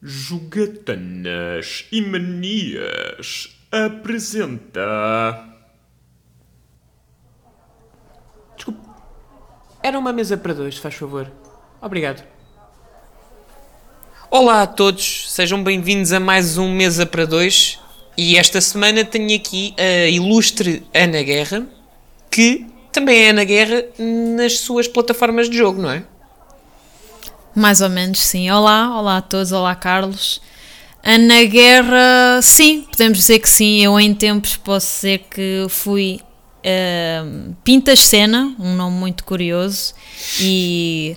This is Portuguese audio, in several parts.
Jogatanas e Manias apresenta. Desculpe. Era uma mesa para dois, faz favor. Obrigado. Olá a todos, sejam bem-vindos a mais um Mesa para Dois. E esta semana tenho aqui a ilustre Ana Guerra, que também é Ana Guerra nas suas plataformas de jogo, não é? Mais ou menos, sim. Olá, olá a todos, olá Carlos. Ana Guerra, sim, podemos dizer que sim. Eu em tempos posso dizer que fui uh, Pintas Cena, um nome muito curioso, e...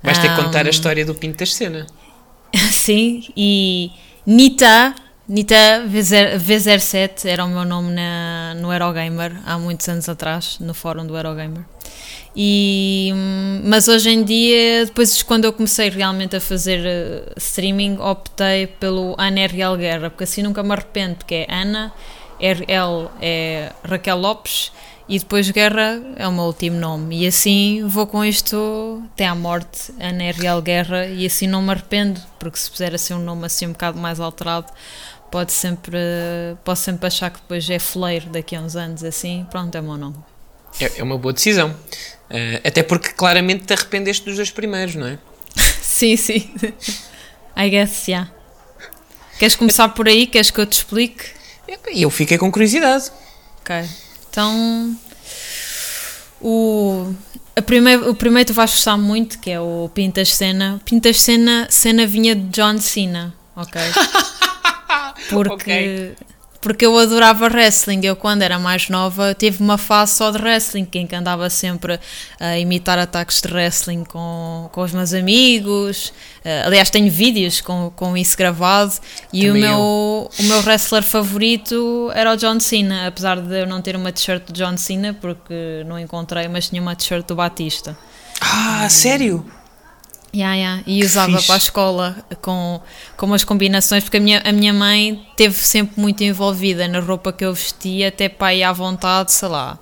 Vais ter que contar a história do Pintas Cena. sim, e Nita, Nita V07 era o meu nome na, no Eurogamer há muitos anos atrás, no fórum do Eurogamer. E, mas hoje em dia, depois quando eu comecei realmente a fazer uh, streaming, optei pelo Ana RL Guerra, porque assim nunca me arrependo, porque é Ana, RL é Raquel Lopes e depois Guerra é o meu último nome. E assim vou com isto até à morte, Ana RL Guerra, e assim não me arrependo, porque se puser assim um nome assim um bocado mais alterado, pode sempre, posso sempre achar que depois é fleiro daqui a uns anos, assim, pronto, é o meu nome. É, é uma boa decisão. Uh, até porque claramente te arrependeste dos dois primeiros, não é? sim, sim. I guess, yeah. Queres começar por aí? Queres que eu te explique? Eu fiquei com curiosidade. Ok. Então. O, a primeiro, o primeiro tu vais gostar muito, que é o Pintas Cena. Pintas Cena, cena vinha de John Cena, ok? Porque okay porque eu adorava wrestling. Eu, quando era mais nova, tive uma fase só de wrestling, em que andava sempre a imitar ataques de wrestling com, com os meus amigos. Uh, aliás, tenho vídeos com, com isso gravado. E o meu, o meu wrestler favorito era o John Cena, apesar de eu não ter uma t-shirt do John Cena, porque não encontrei, mas tinha uma t-shirt do Batista. Ah, um, sério? Yeah, yeah. E usava Fixe. para a escola com, com umas combinações, porque a minha, a minha mãe teve sempre muito envolvida na roupa que eu vestia, até para ir à vontade, sei lá,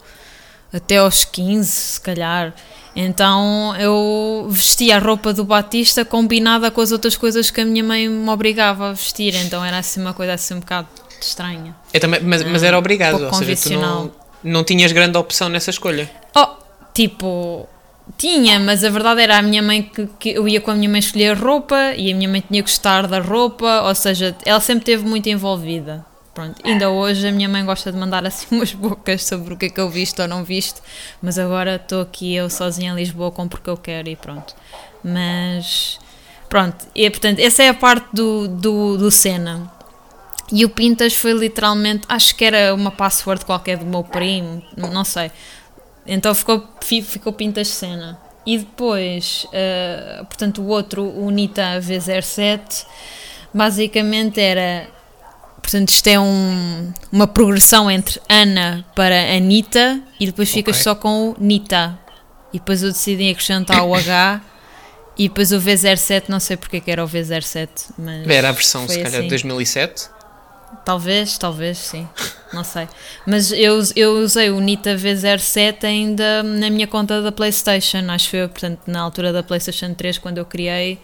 até aos 15, se calhar. Então eu vestia a roupa do Batista combinada com as outras coisas que a minha mãe me obrigava a vestir, então era assim uma coisa assim um bocado estranha. Eu também, mas, mas era obrigado, um ou seja, tu não, não tinhas grande opção nessa escolha. Oh, tipo tinha, mas a verdade era a minha mãe que, que, eu ia com a minha mãe escolher roupa e a minha mãe tinha que gostar da roupa, ou seja, ela sempre esteve muito envolvida. Pronto, ainda hoje a minha mãe gosta de mandar assim umas bocas sobre o que é que eu visto ou não visto, mas agora estou aqui eu sozinha em Lisboa com porque eu quero e pronto. Mas pronto, e portanto, essa é a parte do, do, do cena. E o Pintas foi literalmente, acho que era uma password qualquer do meu primo, não sei então ficou, ficou Pintas Cena. E depois, uh, portanto, o outro, o Nita V07, basicamente era. Portanto, isto é um, uma progressão entre Ana para Anitta e depois ficas okay. só com o Nita. E depois eu decidi acrescentar o H e depois o V07, não sei porque que era o V07, mas. Era a versão, se calhar, assim. de 2007. Talvez, talvez, sim. Não sei. Mas eu, eu usei o Nita V07 ainda na minha conta da PlayStation, acho eu. Portanto, na altura da PlayStation 3, quando eu criei,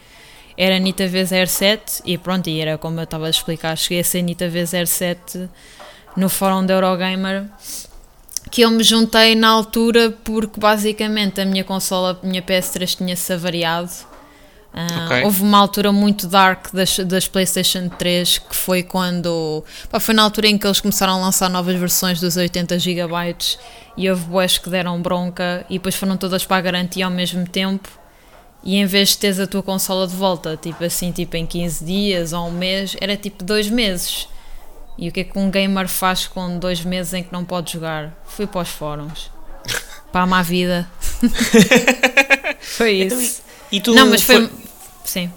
era Nita V07 e pronto, e era como eu estava a explicar. Cheguei a ser Nita V07 no fórum da Eurogamer. Que eu me juntei na altura porque basicamente a minha consola, a minha PS3 tinha-se avariado Uh, okay. Houve uma altura muito dark das, das PlayStation 3 que foi quando. Pá, foi na altura em que eles começaram a lançar novas versões dos 80 GB e houve boas que deram bronca e depois foram todas para a garantia ao mesmo tempo. E em vez de teres a tua consola de volta, tipo assim, tipo em 15 dias ou um mês, era tipo dois meses. E o que é que um gamer faz com dois meses em que não pode jogar? Fui para os fóruns. para a má vida. foi então, isso. E tu não, mas foi, foi Sim.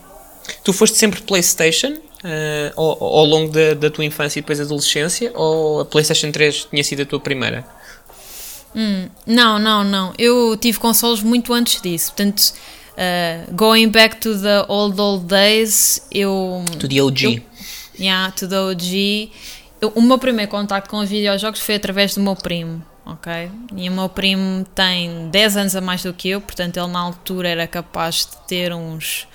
Tu foste sempre PlayStation uh, ao, ao, longo da, da, tua infância e depois adolescência ou a PlayStation 3 tinha sido a tua primeira? Hum, não, não, não. Eu tive consoles muito antes disso. Portanto, uh, going back to the old old days, eu. To the OG. Eu, yeah, to the OG. Eu, o meu primeiro contato com os videojogos foi através do meu primo ok? E o meu primo tem 10 anos a mais do que eu, portanto ele na altura era capaz de ter uns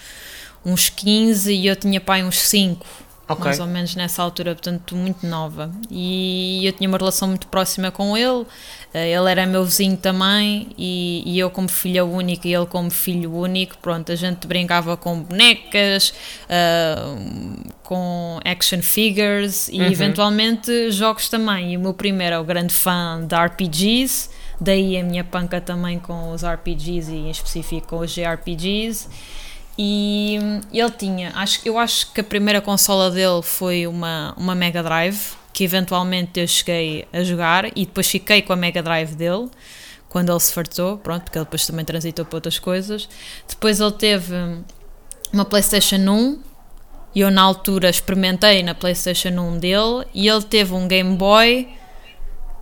uns 15 e eu tinha pai uns 5. Ok. Mais ou menos nessa altura, portanto, muito nova. E eu tinha uma relação muito próxima com ele. eh, Ele era meu vizinho também, e, e eu, como filha única, e ele, como filho único, pronto, a gente brincava com bonecas, ah, com action figures e eventualmente jogos também. E o meu primo era o grande fã de RPGs, daí a minha panca também com os RPGs e em específico com os JRPGs. E ele tinha, acho, eu acho que a primeira consola dele foi uma, uma Mega Drive, que eventualmente eu cheguei a jogar e depois fiquei com a Mega Drive dele quando ele se fartou, pronto, porque ele depois também transitou para outras coisas. Depois ele teve uma PlayStation 1 e eu na altura experimentei na PlayStation 1 dele e ele teve um Game Boy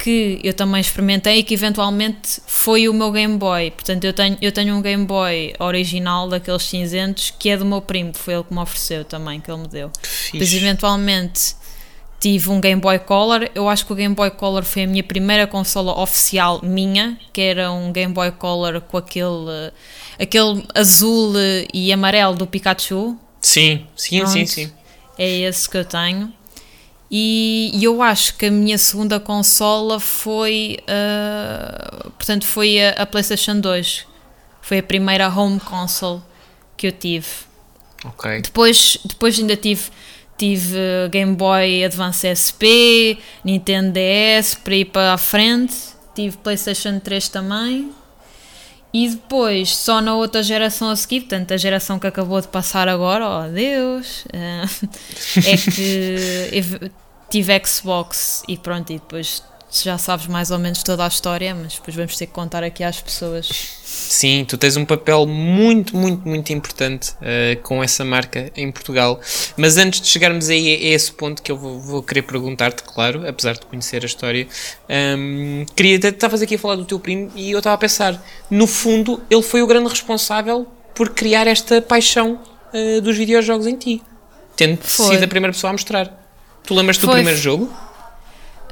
que eu também experimentei e que eventualmente foi o meu Game Boy. Portanto, eu tenho, eu tenho um Game Boy original daqueles cinzentos que é do meu primo, foi ele que me ofereceu também, que ele me deu. Fixe. eventualmente, tive um Game Boy Color. Eu acho que o Game Boy Color foi a minha primeira consola oficial minha, que era um Game Boy Color com aquele, aquele azul e amarelo do Pikachu. Sim, sim, sim, Pronto. sim. É esse que eu tenho. E, e eu acho que a minha segunda consola foi, ah, portanto, foi a, a PlayStation 2. Foi a primeira home console que eu tive. Ok. Depois, depois ainda tive, tive uh, Game Boy Advance SP, Nintendo DS para ir para a frente, tive PlayStation 3 também. E depois, só na outra geração a seguir, portanto, a geração que acabou de passar agora, oh Deus, eh, é que eu tive Xbox e pronto, e depois já sabes mais ou menos toda a história, mas depois vamos ter que contar aqui às pessoas. Sim, tu tens um papel muito, muito, muito importante eh, com essa marca em Portugal. Mas antes de chegarmos aí a esse ponto que eu vou, vou querer perguntar-te, claro, apesar de conhecer a história, hum, queria até estavas aqui a falar do teu primo e eu estava a pensar, no fundo, ele foi o grande responsável por criar esta paixão eh, dos videojogos em ti, tendo Foi. sido a primeira pessoa a mostrar. Tu lembras-te do primeiro jogo?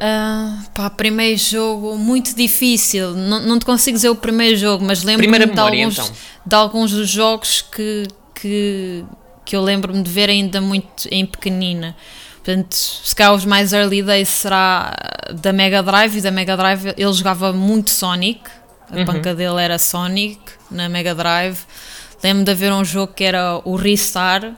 Ah, pá, primeiro jogo muito difícil. Não, não te consigo dizer o primeiro jogo, mas lembro-me de, alguns, então. de alguns dos jogos que, que, que eu lembro-me de ver ainda muito em pequenina. Portanto, se calhar os mais early days será da Mega Drive e da Mega Drive ele jogava muito Sonic. A panca dele era Sonic na Mega Drive. Lembro-me de haver um jogo que era o Ristar,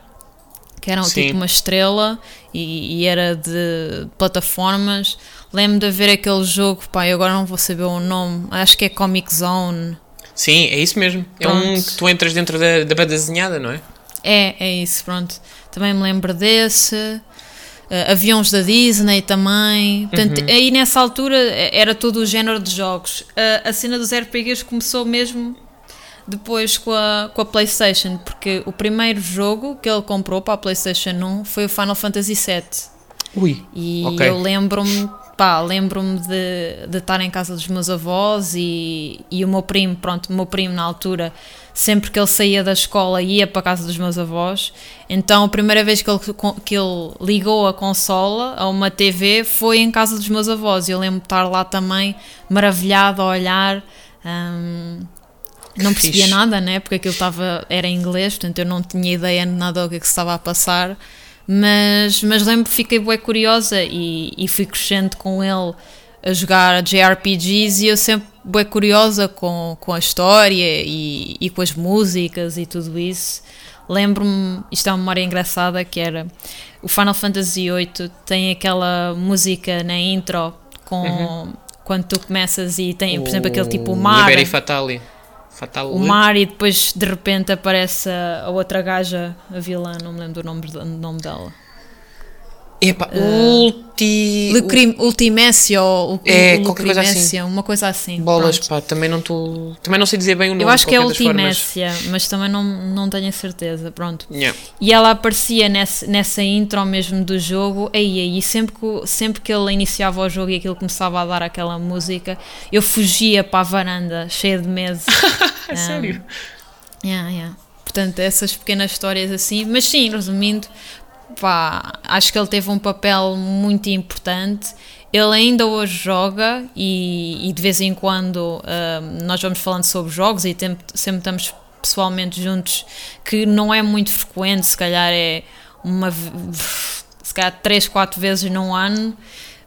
que era um Sim. tipo uma estrela e, e era de plataformas. Lembro de haver aquele jogo, pá, eu agora não vou saber o nome, acho que é Comic Zone. Sim, é isso mesmo. É um Pronto. que tu entras dentro da, da banda desenhada, não é? É, é isso, pronto. Também me lembro desse. Uh, aviões da Disney também. Portanto, aí nessa altura eh, era todo o género de jogos. Uh, a cena dos RPGs começou mesmo depois com a, com a PlayStation, porque o primeiro jogo que ele comprou para a PlayStation 1 foi o Final Fantasy VII. Ui. E Ok. eu lembro-me, pá, lembro-me de, de estar em casa dos meus avós e, e o meu primo, pronto, o meu primo na altura, sempre que ele saía da escola ia para a casa dos meus avós. Então a primeira vez que ele, que ele ligou a consola a uma TV foi em casa dos meus avós. E eu lembro de estar lá também maravilhado a olhar. hum, não percebia fixe. nada, né? Porque aquilo estava, era em inglês, portanto eu não tinha ideia de nada do que, é que se estava a passar. Mas, mas lembro que fiquei bem curiosa e, e fui crescendo com ele a jogar JRPGs e eu sempre bem curiosa com, com a história e, e com as músicas e tudo isso. Lembro-me, isto é uma memória engraçada, que era o Final Fantasy VIII tem aquela música na intro com quando tu começas e tem, por exemplo, aquele tipo mar. Liberi Fatali. Fatali. O mar e depois de repente aparece a, a outra gaja, a vilã, não me lembro do nome, do nome dela. Epá, ulti... Lucrim, Ultimécia ou É, qualquer coisa assim. Uma coisa assim. Bolas, pronto. pá, também não estou... Também não sei dizer bem o nome. Eu acho que é. Ultimécia, mas também não, não tenho a certeza, pronto. Yeah. E ela aparecia nessa, nessa intro mesmo do jogo, aí, aí, sempre que, sempre que ele iniciava o jogo e aquilo começava a dar aquela música, eu fugia para a varanda, cheia de medo. A sério? Yeah, yeah. Portanto, essas pequenas histórias assim. Mas sim, resumindo, pá, acho que ele teve um papel muito importante. Ele ainda hoje joga e, e de vez em quando ah, nós vamos falando sobre jogos e tem- sempre estamos pessoalmente juntos, que não é muito frequente, se calhar é uma se calhar 3, 4 vezes num ano,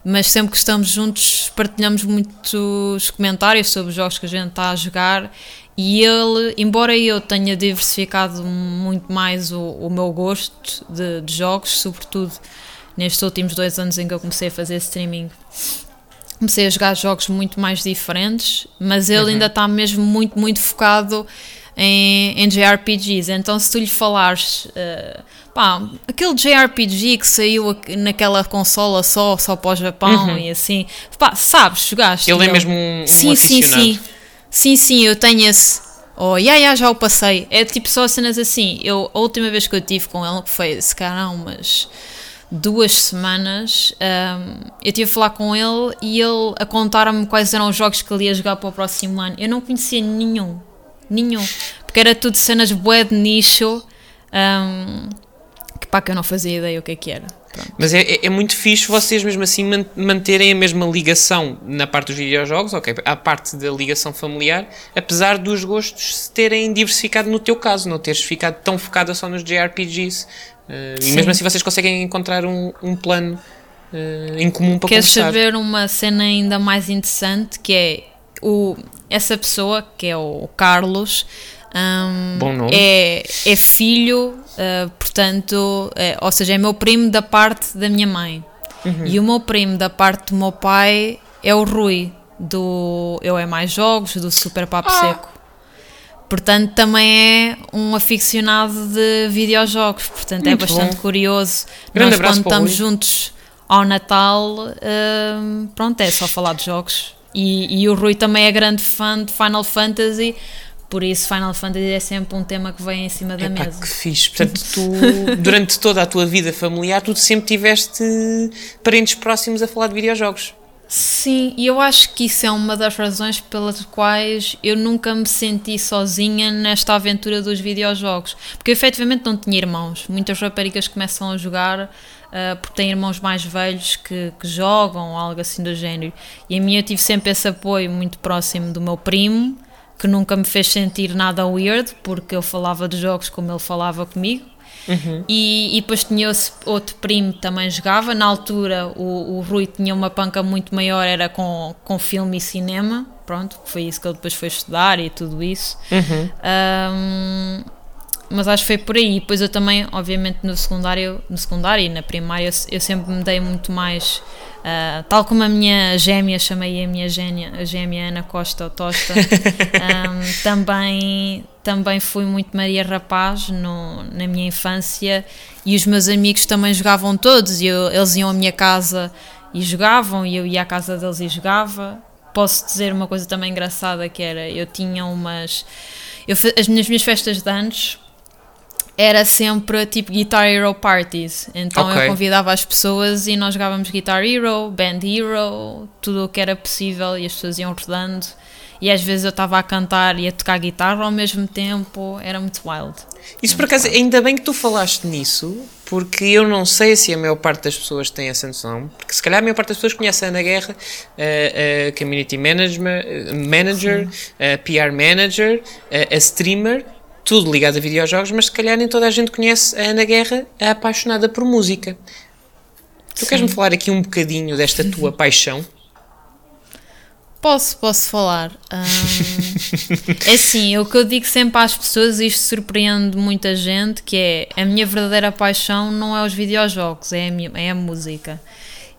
mas sempre que estamos juntos partilhamos muitos comentários sobre os jogos que a gente está a jogar e ele, embora eu tenha diversificado muito mais o, o meu gosto de, de, jogos, sobretudo nestes últimos dois anos em que eu comecei a fazer streaming, comecei a jogar jogos muito mais diferentes, mas ele uhum. ainda está mesmo muito, muito focado em, em JRPGs. Então, se tu lhe falares, uh, pá, aquele JRPG que saiu naquela consola só, só para o Japão uhum. e assim, pá, sabes, jogaste. Ele é mesmo um, um sim, sim, sim. Sim, sim, eu tenho esse. Oh, yeah, yeah, já o passei. É tipo só cenas assim. Eu, a última vez que eu tive com ele, que foi se calhar umas duas semanas, um, eu tive a falar com ele e ele a contar-me quais eram os jogos que ele ia jogar para o próximo ano. Eu não conhecia nenhum. Nenhum. Porque era tudo cenas bué de nicho. Um, que pá, que eu não fazia ideia o que é que era. Pronto. Mas é, é, é, muito fixe vocês mesmo assim manterem a mesma ligação na parte dos videojogos, ok, a parte da ligação familiar, apesar dos gostos se terem diversificado no teu caso, não teres ficado tão focada só nos JRPGs. Uh, e mesmo assim vocês conseguem encontrar um, um plano uh, em comum para Queres conversar. saber uma cena ainda mais interessante que é o, essa pessoa, que é o Carlos, um, Bom nome. É, é filho, uh, portanto, é, ou seja, é meu primo da parte da minha mãe. Uhum. E o meu primo da parte do meu pai é o Rui, do Eu É Mais Jogos, do Super Papo ah. Seco. Portanto, também é um aficionado de videojogos. Portanto, é Muito é bastante bom. curioso. Grande Nós, quando estamos juntos ao Natal, uh, pronto, é só falar de jogos. E, e o Rui também é grande fã de Final Fantasy. Por isso, Final Fantasy é sempre um tema que vem em cima da Epá, mesa. que fixe. Portanto, tu, durante toda a tua vida familiar, tu sempre tiveste parentes próximos a falar de videojogos. Sim, e eu acho que isso é uma das razões pelas quais eu nunca me senti sozinha nesta aventura dos videojogos. Porque eu efetivamente não tinha irmãos. Muitas raparigas começam a jogar uh, porque têm irmãos mais velhos que, que jogam, algo assim do género. E a mim eu tive sempre esse apoio muito próximo do meu primo, que nunca me fez sentir nada weird, porque eu falava de jogos como ele falava comigo. Uhum. E, e, depois tinha outro primo que também jogava. Na altura, o, o Rui tinha uma panca muito maior, era com, com filme e cinema. Pronto, foi isso que ele depois foi estudar e tudo isso. Uhum. Um, mas acho que foi por aí. Depois eu também, obviamente, no secundário, no secundário e na primária, eu, eu sempre me dei muito mais Uh, tal como a minha gêmea, chamei a minha gêmea, a gêmea Ana Costa ou Tosta, um, também, também fui muito Maria Rapaz no, na minha infância e os meus amigos também jogavam todos. E eu, eles iam à minha casa e jogavam, e eu ia à casa deles e jogava. Posso dizer uma coisa também engraçada que era, eu tinha umas... Eu, as minhas, minhas festas de anos era sempre tipo Guitar Hero Parties. Então okay. eu convidava as pessoas e nós jogávamos Guitar Hero, Band Hero, tudo o que era possível e as pessoas iam rodando. E às vezes eu estava a cantar e a tocar guitarra ao mesmo tempo, era muito wild. Isso por acaso, wild. ainda bem que tu falaste nisso, porque eu não sei se a maior parte das pessoas tem essa noção, porque se calhar a maior parte das pessoas conhece a Ana Guerra, a, a Community Manager, manager a PR Manager, a, a Streamer, tudo ligado a videojogos, mas se calhar nem toda a gente conhece a Ana Guerra, a apaixonada por música. Tu queres-me falar aqui um bocadinho desta tua paixão? Posso, posso falar. Um, é assim, o que eu digo sempre às pessoas, isto surpreende muita gente, que é a minha verdadeira paixão não é os videojogos, é a, minha, é a música.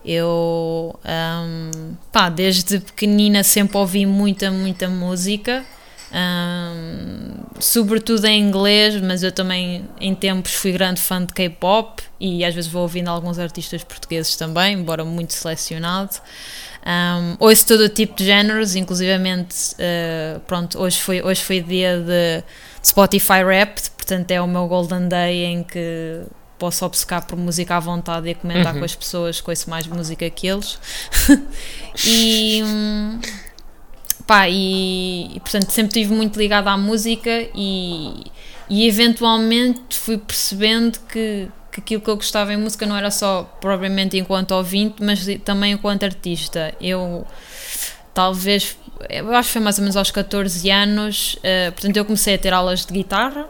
Eu, um, pá, desde pequenina sempre ouvi muita, muita música um, sobretudo em inglês, mas eu também em tempos fui grande fã de K-pop e às vezes vou ouvindo alguns artistas portugueses também, embora muito selecionado. Um, ouço todo o tipo de géneros, inclusivamente, uh, pronto, hoje foi, hoje foi dia de, Spotify Rap, portanto é o meu golden day em que posso obcecar por música à vontade e comentar uhum. com as pessoas, conheço mais música que eles. e. Um, Pá, e, e, portanto sempre estive muito ligada à música e, e eventualmente fui percebendo que, que aquilo que eu gostava em música não era só propriamente enquanto ouvinte, mas também enquanto artista. Eu talvez, eu acho que foi mais ou menos aos 14 anos, eh, portanto eu comecei a ter aulas de guitarra,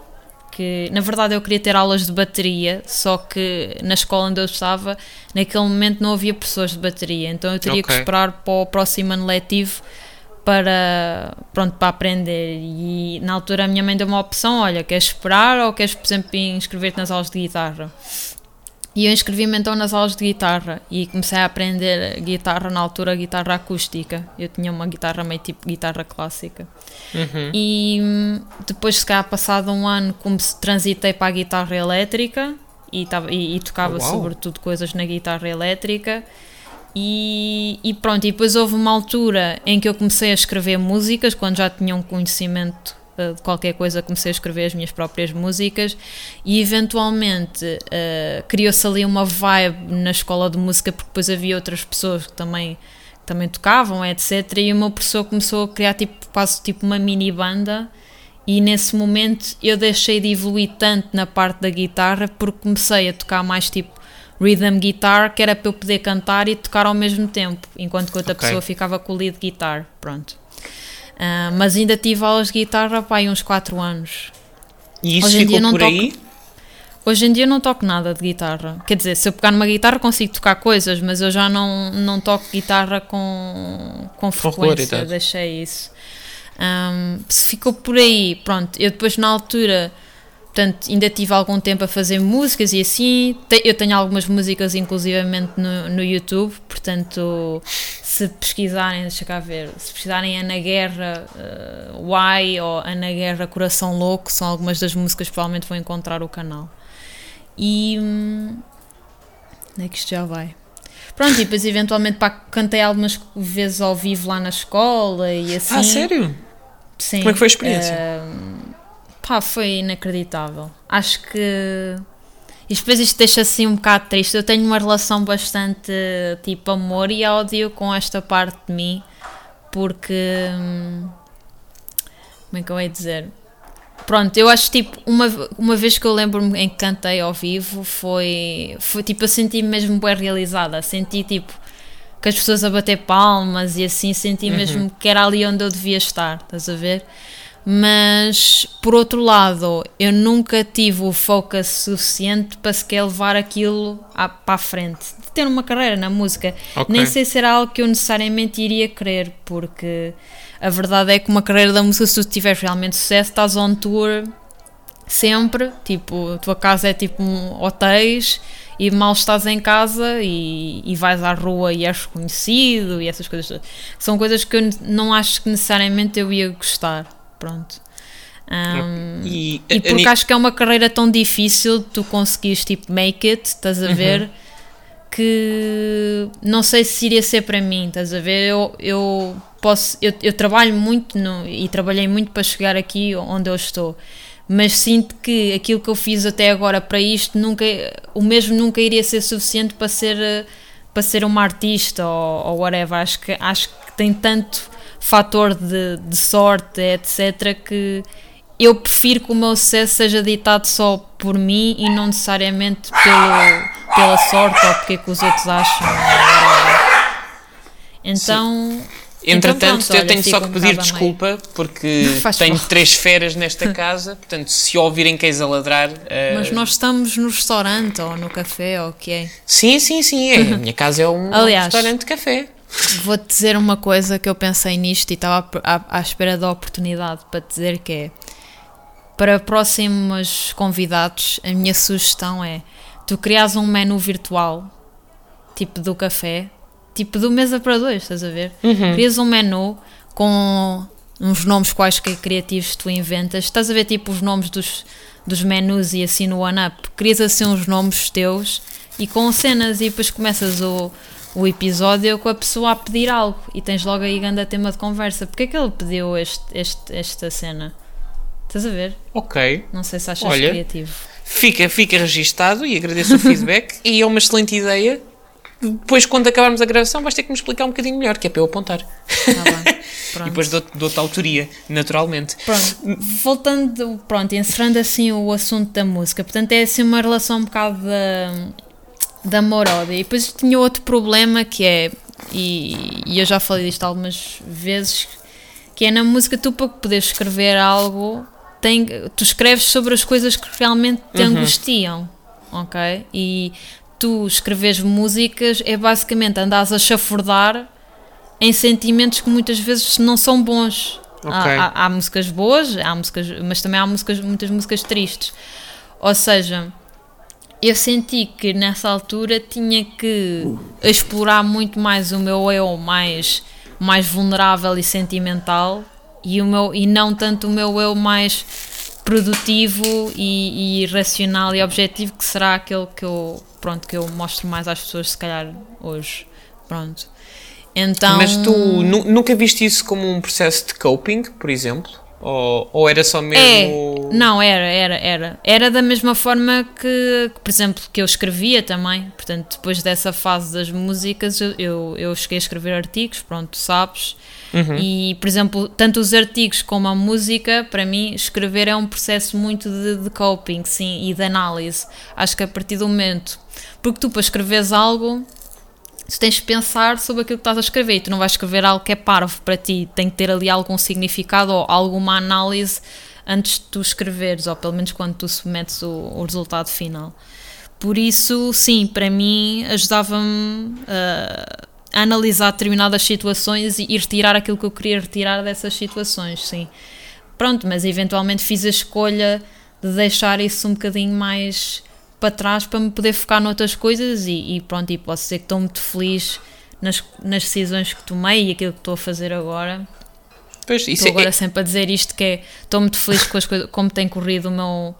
que na verdade eu queria ter aulas de bateria, só que na escola onde eu estava, naquele momento não havia professores de bateria, então eu teria que Ok. esperar para o próximo ano letivo para, pronto, para aprender. E na altura a minha mãe deu uma opção: olha, queres esperar ou queres, por exemplo, inscrever-te nas aulas de guitarra? E eu inscrevi-me então nas aulas de guitarra e comecei a aprender guitarra, na altura, guitarra acústica. Eu tinha uma guitarra meio tipo guitarra clássica. Uhum. E depois, se calhar, passado um ano, como se transitei para a guitarra elétrica e, tava, e, e tocava Uau. sobretudo coisas na guitarra elétrica. E, e pronto, e depois houve uma altura em que eu comecei a escrever músicas, quando já tinha um conhecimento eh, de qualquer coisa, comecei a escrever as minhas próprias músicas e eventualmente eh, criou-se ali uma vibe na escola de música, porque depois havia outras pessoas que também, também tocavam, etc. E o meu professor começou a criar tipo, quase tipo uma mini banda. E nesse momento eu deixei de evoluir tanto na parte da guitarra porque comecei a tocar mais tipo rhythm guitar, que era para eu poder cantar e tocar ao mesmo tempo, enquanto que outra Ok. pessoa ficava com o lead guitar. Pronto. Ah, mas ainda tive aulas de guitarra pá, aí uns 4 anos. E isso Hoje em dia ficou não por toco- aí? Hoje em dia não toco nada de guitarra. Quer dizer, se eu pegar numa guitarra consigo tocar coisas, mas eu já não, não toco guitarra com, com frequência. Deixei isso. Ahm, se ficou por aí, pronto. Eu depois na altura, portanto, ainda tive algum tempo a fazer músicas e assim. Eu tenho algumas músicas inclusivamente no, no YouTube, portanto, se pesquisarem, deixa cá ver, se pesquisarem Ana Guerra eh, Why ou Ana Guerra Coração Louco, são algumas das músicas que provavelmente vão encontrar o canal. E. hum, onde é que isto já vai? Pronto, e depois eventualmente pá, cantei algumas vezes ao vivo lá na escola e assim. Ah, sério? Sim. Como é que foi a experiência? Ahm, pá, foi inacreditável. Acho que. E depois isto deixa assim um bocado triste. Eu tenho uma relação bastante tipo amor e ódio com esta parte de mim, porque. hum, Como é que eu ia dizer? Pronto, eu acho tipo, uma, uma vez que eu lembro-me em que cantei ao vivo, foi, foi tipo, eu senti-me mesmo bem realizada. Senti tipo que as pessoas a bater palmas e assim, senti mesmo que era ali onde eu devia estar, estás a ver? Mas por outro lado, eu nunca tive o focus suficiente para sequer levar aquilo à- para a frente, de ter uma carreira na música. Ok. Nem sei se era algo que eu necessariamente iria querer, porque a verdade é que uma carreira da música, se tu tiveres realmente sucesso, estás on tour sempre, tipo, a tua casa é tipo um hotéis e mal estás em casa e, e vais à rua e és reconhecido e essas coisas. São coisas que eu não acho que necessariamente eu ia gostar, pronto. Ahm, E, e a- a porque acho que é uma carreira tão difícil tu conseguires tipo make it, estás Uhum. a ver? Que não sei se iria ser para mim, estás a ver? Eu, eu posso, eu, eu trabalho muito no- e trabalhei muito para chegar aqui onde eu estou, mas sinto que aquilo que eu fiz até agora para isto nunca, o mesmo nunca iria ser suficiente para ser eh, para ser uma artista ou, ou whatever. Acho que acho que tem tanto fator de, de sorte, etc, que eu prefiro que o meu sucesso seja ditado só por mim e não necessariamente pelo, pela sorte ou porque é que os outros acham. ou whatever. Então, Entretanto, então pronto, eu olha, tenho só fica que pedir desculpa porque tenho mal. três feras nesta casa, portanto, se ouvirem cães a ladrar. eh, Mas nós estamos no restaurante ou no café ou o que é. Sim, sim, sim. É. A minha casa é um Aliás. restaurante de café. Vou-te dizer uma coisa que eu pensei nisto e estava à, espera da oportunidade para te dizer que é para próximos convidados, a minha sugestão é tu crias um menu virtual, tipo do café, tipo do mesa para dois, estás a ver? Crias um menu com uns nomes quaisquer criativos que tu inventas, estás a ver tipo os nomes dos, dos menus e assim no one-up, crias assim uns nomes teus e com cenas e depois começas o, o episódio com a pessoa a pedir algo e tens logo aí grande tema de conversa. Porquê é que ele pediu este, este, esta cena? Estás a ver? Ok. Não sei se achas Olha. criativo. Fica, fica registado e agradeço o feedback. e é uma excelente ideia. Depois, quando acabarmos a gravação, vais ter que me explicar um bocadinho melhor, que é para eu apontar. Tá bem. E depois dou- dou-te a autoria, naturalmente. Pronto, voltando, pronto, encerrando assim o assunto da música, portanto é assim uma relação um bocado da, da amor-ódio. E depois tinha outro problema que é, e, e eu já falei disto algumas vezes, que é na música tu para poder escrever algo, tem, tu escreves sobre as coisas que realmente te angustiam, ok? E tu escreves músicas é basicamente andares a chafurdar em sentimentos que muitas vezes não são bons. Há, Ok. há- há músicas boas, há músicas, mas também há músicas, muitas músicas tristes. Ou seja, eu senti que nessa altura tinha que explorar muito mais o meu eu mais, mais vulnerável e sentimental e, o meu, e não tanto o meu eu mais produtivo e, e racional e objetivo que será aquele que eu, pronto, que eu mostro mais às pessoas se calhar hoje. Pronto. Então, Mas tu nu- nunca viste isso como um processo de coping, por exemplo? Ou, ou era só É, mesmo. não, era, era, era. Era da mesma forma que, que, por exemplo, que eu escrevia também. Portanto, depois dessa fase das músicas, eu, eu, eu cheguei a escrever artigos, pronto, sabes. E, por exemplo, tanto os artigos como a música, para mim, escrever é um processo muito de, de coping, sim, e de análise. Acho que a partir do momento. Porque tu, para escreveres algo, tu tens de pensar sobre aquilo que estás a escrever tu não vais escrever algo que é parvo para ti, tem que ter ali algum significado ou alguma análise antes de tu escreveres, ou pelo menos quando tu submetes o, o resultado final. Por isso, sim, para mim ajudava-me uh, a analisar determinadas situações e, e retirar aquilo que eu queria retirar dessas situações, sim. Pronto, mas eventualmente fiz a escolha de deixar isso um bocadinho mais para trás para me poder focar noutras coisas e, e pronto, e posso dizer que estou muito feliz nas, nas decisões que tomei e aquilo que estou a fazer agora. Pois, Estou é- agora sempre a dizer isto que é, estou muito feliz com as coisas, como tem corrido o meu,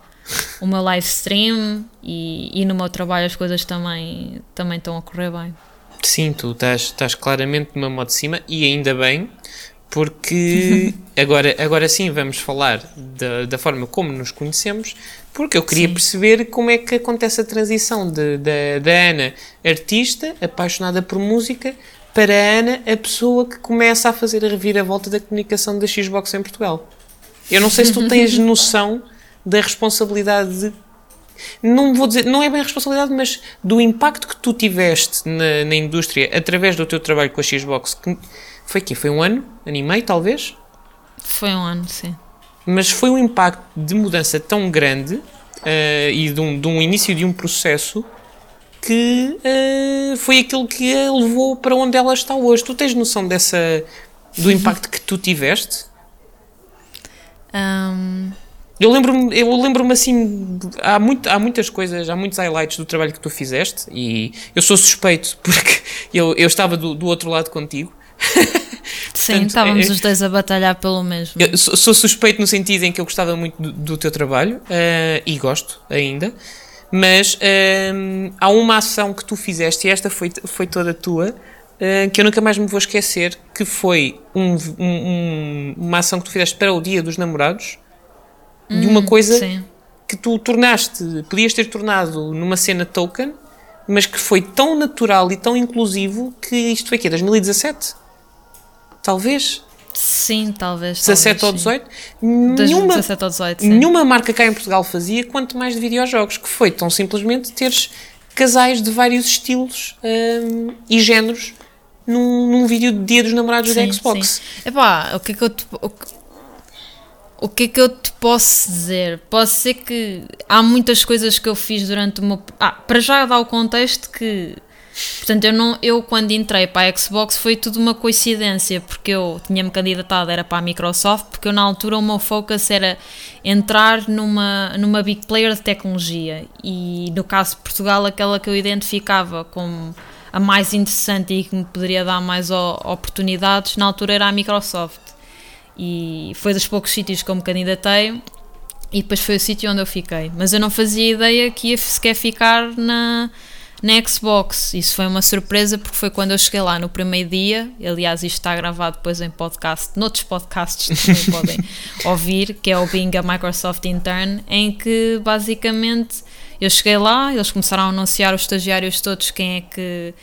o meu live stream e, e no meu trabalho as coisas também, também estão a correr bem. Sim, tu estás, estás claramente numa moto de cima e ainda bem, porque agora, agora sim vamos falar da, da forma como nos conhecemos, porque eu queria Sim. perceber como é que acontece a transição de, da, Ana, artista, apaixonada por música, para a Ana, a pessoa que começa a fazer a reviravolta da comunicação da Xbox em Portugal. Eu não sei se tu tens noção da responsabilidade de não vou dizer, não é bem responsabilidade, mas do impacto que tu tiveste na, na indústria através do teu trabalho com a Xbox, que foi que Foi um ano? Ano e meio, talvez? Foi um ano, sim. Mas foi um impacto de mudança tão grande eh, e de um, de um início de um processo que eh, foi aquilo que a levou para onde ela está hoje. Tu tens noção dessa do impacto que tu tiveste? Ahm, Eu lembro-me eu lembro assim, há, muito, há muitas coisas, há muitos highlights do trabalho que tu fizeste e eu sou suspeito porque eu, eu estava do, do outro lado contigo. sim, Portanto, estávamos é- os dois a batalhar pelo mesmo. Eu sou, sou suspeito no sentido em que eu gostava muito do, do teu trabalho eh, e gosto ainda, mas ehm, há uma ação que tu fizeste e esta foi, foi toda tua. eh, que eu nunca mais me vou esquecer, que foi um- um- um- uma ação que tu fizeste para o Dia dos Namorados, de uma coisa Hum, Sim. que tu tornaste, podias ter tornado numa cena token, mas que foi tão natural e tão inclusivo que isto foi aqui, 2017? Talvez? Sim, talvez. 17 ou talvez, sim. 18? Das Nenhuma, 17 ou 18, sim. nenhuma marca cá em Portugal fazia, quanto mais de videojogos, que foi tão simplesmente teres casais de vários estilos hum, e géneros num, num vídeo de Dia dos Namorados da Sim, Xbox. sim. Epá, o que é que eu te, o, que- o que é que eu te posso dizer? Posso ser que há muitas coisas que eu fiz durante o meu. Ah, para já dar o contexto que. Portanto, eu, não, eu quando entrei para a Xbox foi tudo uma coincidência, porque eu tinha-me candidatado, era para a Microsoft, porque eu na altura o meu focus era entrar numa, numa big player de tecnologia e no caso de Portugal aquela que eu identificava como a mais interessante e que me poderia dar mais oportunidades na altura era a Microsoft e foi dos poucos sítios que eu me candidatei e depois foi o sítio onde eu fiquei. Mas eu não fazia ideia que ia sequer ficar na, na Xbox. Isso foi uma surpresa porque foi quando eu cheguei lá no primeiro dia. Aliás, isto está gravado depois em podcast, noutros podcasts também podem ouvir, que é o Being a Microsoft Intern, em que basicamente eu cheguei lá, eles começaram a anunciar os estagiários todos quem é que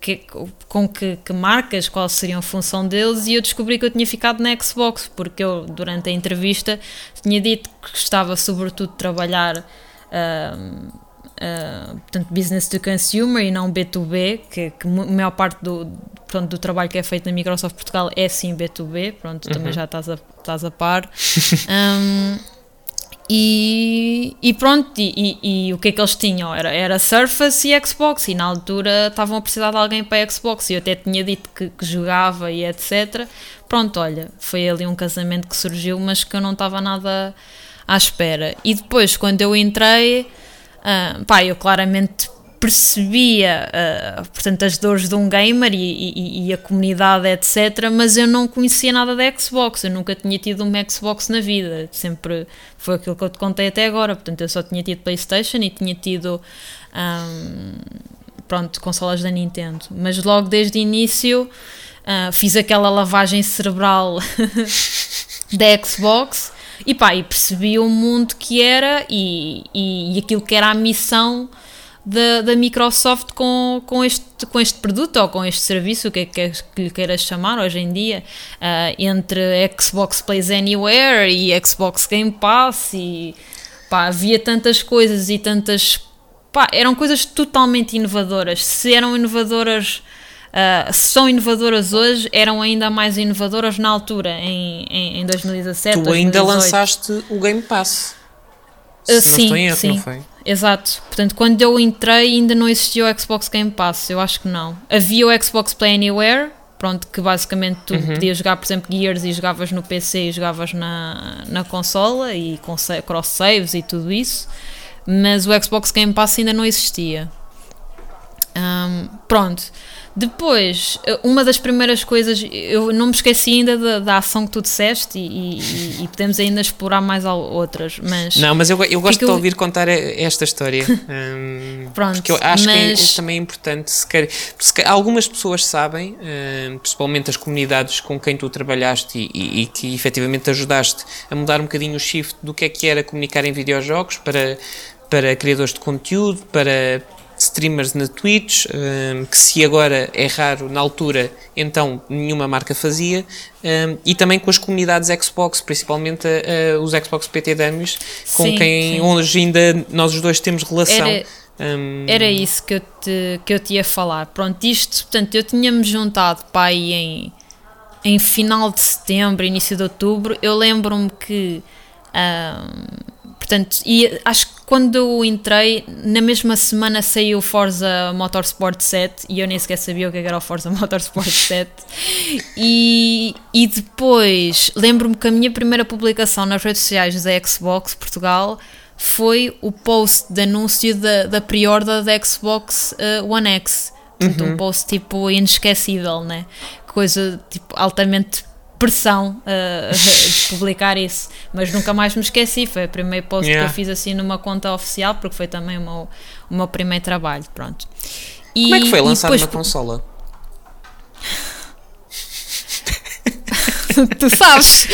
que- com que, que marcas, qual seria a função deles, e eu descobri que eu tinha ficado na Xbox, porque eu, durante a entrevista, tinha dito que gostava sobretudo de trabalhar ahm, ah, portanto, business to consumer e não B2B, que, que a maior parte do. pronto, do trabalho que é feito na Microsoft Portugal é sim B2B, pronto, também já estás a, estás a par. Um, e, e pronto, e, e, e, o que é que eles tinham? Era, era Surface e Xbox, e na altura estavam a precisar de alguém para Xbox, e eu até tinha dito que, que jogava e etc. Pronto, olha, foi ali um casamento que surgiu, mas que eu não estava nada à espera. E depois, quando eu entrei, uh, pá, eu claramente percebia, uh, portanto, as dores de um gamer e, e, e, a comunidade, etc. Mas eu não conhecia nada da Xbox, eu nunca tinha tido uma Xbox na vida. Sempre foi aquilo que eu te contei até agora. Portanto, eu só tinha tido PlayStation e tinha tido. Um, pronto, consolas da Nintendo. Mas logo desde o início uh, fiz aquela lavagem cerebral da Xbox e pá, e percebi o mundo que era e, e, e aquilo que era a missão da, da Microsoft com, com, este, com este produto ou com este serviço, o que é que, que lhe queiras chamar hoje em dia, uh, entre Xbox Plays Anywhere e Xbox Game Pass e pá, havia tantas coisas e tantas. Pá, eram coisas totalmente inovadoras. Se eram inovadoras. Uh, se são inovadoras hoje, eram ainda mais inovadoras na altura, em, em, em 2017. Tu 2018. ainda lançaste o Game Pass. Uh, sim, erro, sim. não foi? Exato. Portanto, quando eu entrei ainda não existia o Xbox Game Pass, eu acho que não. Havia o Xbox Play Anywhere, pronto, que basicamente tu uhum. podias jogar, por exemplo, Gears e jogavas no PC e jogavas na, na consola e com cross saves e tudo isso, mas o Xbox Game Pass ainda não existia. Um, pronto. Depois, uma das primeiras coisas, eu não me esqueci ainda da, da ação que tu disseste e, e, e, podemos ainda explorar mais outras, mas... Não, mas eu, eu gosto de ouvir contar esta história, um, Pronto, porque eu acho mas... que é, é também importante, se quer, se, algumas pessoas sabem, um, principalmente as comunidades com quem tu trabalhaste e, e, e, que efetivamente ajudaste a mudar um bocadinho o shift do que é que era comunicar em videojogos para, para criadores de conteúdo, para streamers na Twitch, um, que se agora é raro na altura, então nenhuma marca fazia, um, e também com as comunidades Xbox, principalmente uh, os Xbox PT Dummies, com Sim, quem sim. hoje ainda nós os dois temos relação. Era, um, era isso que eu, te, que eu te ia falar. Pronto, isto, portanto, eu tinha-me juntado para aí em, em final de setembro, início de outubro. Eu lembro-me que. Portanto, e acho que quando eu entrei, na mesma semana saiu o Forza Motorsport 7 e eu nem sequer sabia o que era o Forza Motorsport 7. E, e depois lembro-me que a minha primeira publicação nas redes sociais da Xbox Portugal foi o post de anúncio da, da pre-order da Xbox uh, One X. Portanto, um post tipo inesquecível, né? Coisa tipo altamente pressão uh, de publicar isso, mas nunca mais me esqueci. Foi o primeiro post Yeah. que eu fiz assim numa conta oficial, porque foi também o meu, o meu primeiro trabalho. Pronto. E, como é que foi lançar depois- uma consola? tu sabes?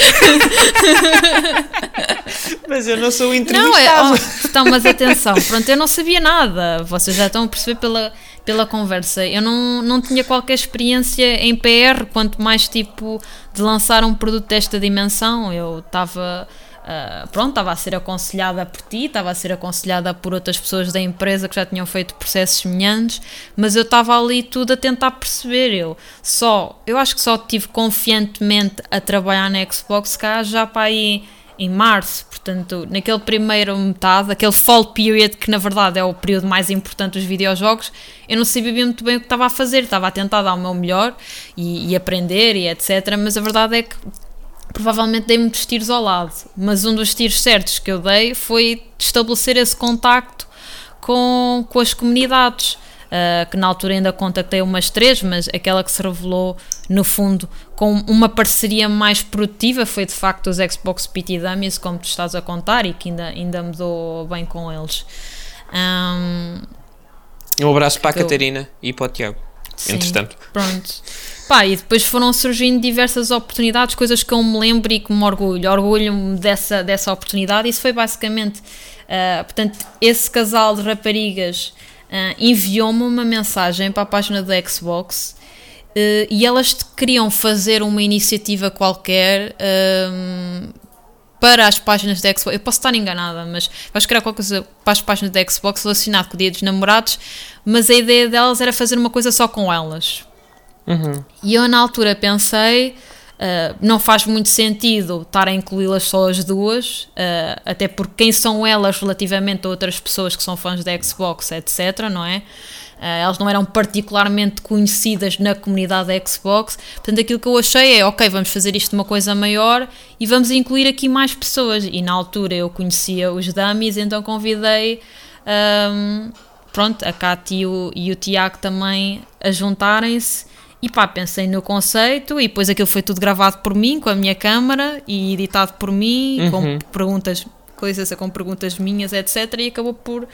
Mas eu não sou Não, é, oh, então, mas atenção, pronto, eu não sabia nada. Vocês já estão a perceber pela, pela conversa. Eu não, não tinha qualquer experiência em PR, quanto mais tipo de lançar um produto desta dimensão. Eu estava. ah, pronto, estava a ser aconselhada por ti, estava a ser aconselhada por outras pessoas da empresa que já tinham feito processos semelhantes, mas eu estava ali tudo a tentar perceber. Eu só, eu acho que só tive confiantemente a trabalhar na Xbox cá já para aí em março, portanto, naquele primeiro metade, aquele fall period que na verdade é o período mais importante dos videojogos, eu não sabia muito bem o que estava a fazer, estava a tentar dar o meu melhor e, e aprender e etc. Mas a verdade é que provavelmente dei muitos tiros ao lado, mas um dos tiros certos que eu dei foi estabelecer esse contacto com, com as comunidades. Uh, que na altura ainda contactei umas três, mas aquela que se revelou no fundo com uma parceria mais produtiva foi de facto os Xbox PT Dummies, como tu estás a contar, e que ainda, ainda me dou bem com eles. Um, Um abraço para a eu- Catarina e para o Tiago. Sim, Entretanto. Pronto. Pá, e depois foram surgindo diversas oportunidades, coisas que eu me lembro e que me orgulho. Orgulho-me dessa, dessa oportunidade. Isso foi basicamente. ah, portanto, esse casal de raparigas ah, enviou-me uma mensagem para a página da Xbox eh, e elas queriam fazer uma iniciativa qualquer. ahm, para as páginas da Xbox, eu posso estar enganada, mas acho que era qualquer coisa para as páginas da Xbox relacionado com o Dia dos Namorados, mas a ideia delas era fazer uma coisa só com elas. E eu na altura pensei, uh, não faz muito sentido estar a incluí-las só as duas, uh, até porque quem são elas relativamente a outras pessoas que são fãs da Xbox, etc, não é? Uh, elas não eram particularmente conhecidas na comunidade da Xbox, portanto aquilo que eu achei é, ok, vamos fazer isto uma coisa maior e vamos incluir aqui mais pessoas, e na altura eu conhecia os dummies, então convidei... Um, pronto, a Cátia e o, e o Tiago também a juntarem-se e pá, pensei no conceito e depois aquilo foi tudo gravado por mim, com a minha câmara e editado por mim, Uhum. com perguntas, coisas com perguntas minhas, etc. E acabou por.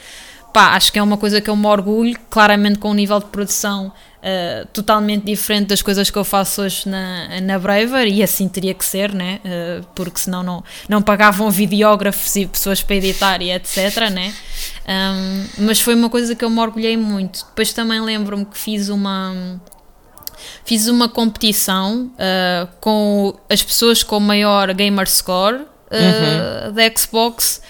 Pá, acho que é uma coisa que eu me orgulho, claramente com um nível de produção uh, totalmente diferente das coisas que eu faço hoje na, na Braver, e assim teria que ser, né? Uh, porque senão não, não pagavam videógrafos e pessoas para editar e etc, né? Um, mas foi uma coisa que eu me orgulhei muito. Depois também lembro-me que fiz uma fiz uma competição uh, com as pessoas com o maior gamer score uh, da Xbox.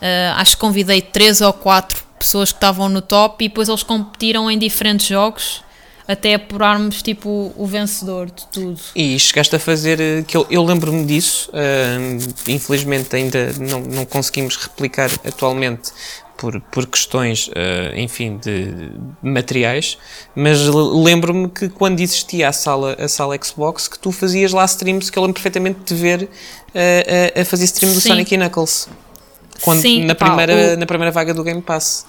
Uh, acho que convidei três ou quatro pessoas que estavam no top e depois eles competiram em diferentes jogos até apurarmos tipo o vencedor de tudo. E chegaste a fazer, que eu, eu lembro-me disso, uh, infelizmente ainda não, não conseguimos replicar atualmente por, por questões, uh, enfim, de materiais, mas lembro-me que quando existia a sala, a sala Xbox, que tu fazias lá streams, que eu lembro perfeitamente de ver uh, a, a fazer stream do Sim. Sonic e Knuckles. Quando, Sim, na, pá, primeira, o- na primeira vaga do Game Pass.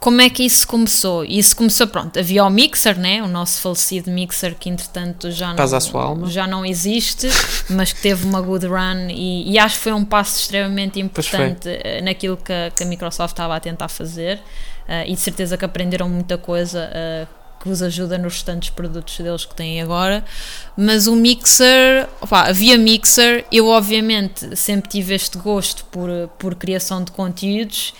Como é que isso começou? Isso começou, pronto, havia o Mixer, né? O nosso falecido Mixer, que entretanto já não, já não existe, mas que teve uma good run e, e acho que foi um passo extremamente importante eh, naquilo que a, que a Microsoft estava a tentar fazer eh, e de certeza que aprenderam muita coisa eh, que os ajuda nos restantes produtos deles que têm agora. Mas o Mixer, opá, havia Mixer, eu obviamente sempre tive este gosto por, por criação de conteúdos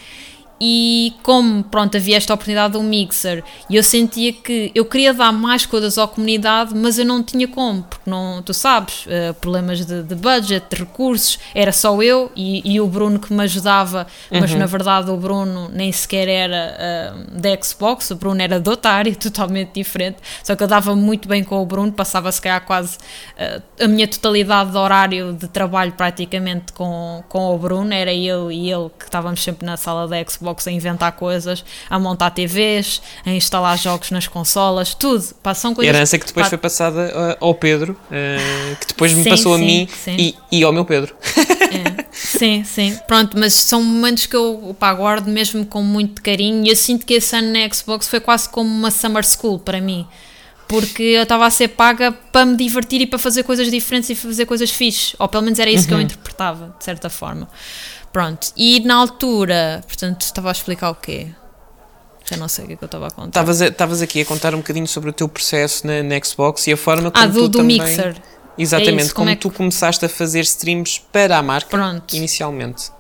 e como pronto havia esta oportunidade de um mixer e eu sentia que eu queria dar mais coisas à comunidade mas eu não tinha como porque não tu sabes eh, problemas de, de budget de recursos era só eu e, e o Bruno que me ajudava mas na verdade o Bruno nem sequer era eh, da Xbox o Bruno era de outra área totalmente diferente só que eu dava muito bem com o Bruno passava se calhar quase eh, a minha totalidade de horário de trabalho praticamente com, com o Bruno era eu e ele que estávamos sempre na sala da Xbox a inventar coisas, a montar TVs, a instalar jogos nas consolas, tudo. Pá, são coisas Herança que depois pá, foi passada uh, ao Pedro, uh, que depois me Sim, passou a sim, mim sim. e, e ao meu Pedro. É, sim, sim. Pronto, mas são momentos que eu pá, guardo mesmo com muito carinho e eu sinto que esse ano na Xbox foi quase como uma summer school para mim. Porque eu estava a ser paga para me divertir e para fazer coisas diferentes e fazer coisas fixes. Ou pelo menos era isso que eu interpretava, de certa forma. Pronto. E na altura, portanto, estava a explicar o quê? Já não sei o que é que eu estava a contar. Estavas aqui a contar um bocadinho sobre o teu processo na, na Xbox e a forma como Ah, do, tu do também... Mixer. Exatamente, É isso, como, como é que- tu começaste a fazer streams para a marca Pronto. inicialmente.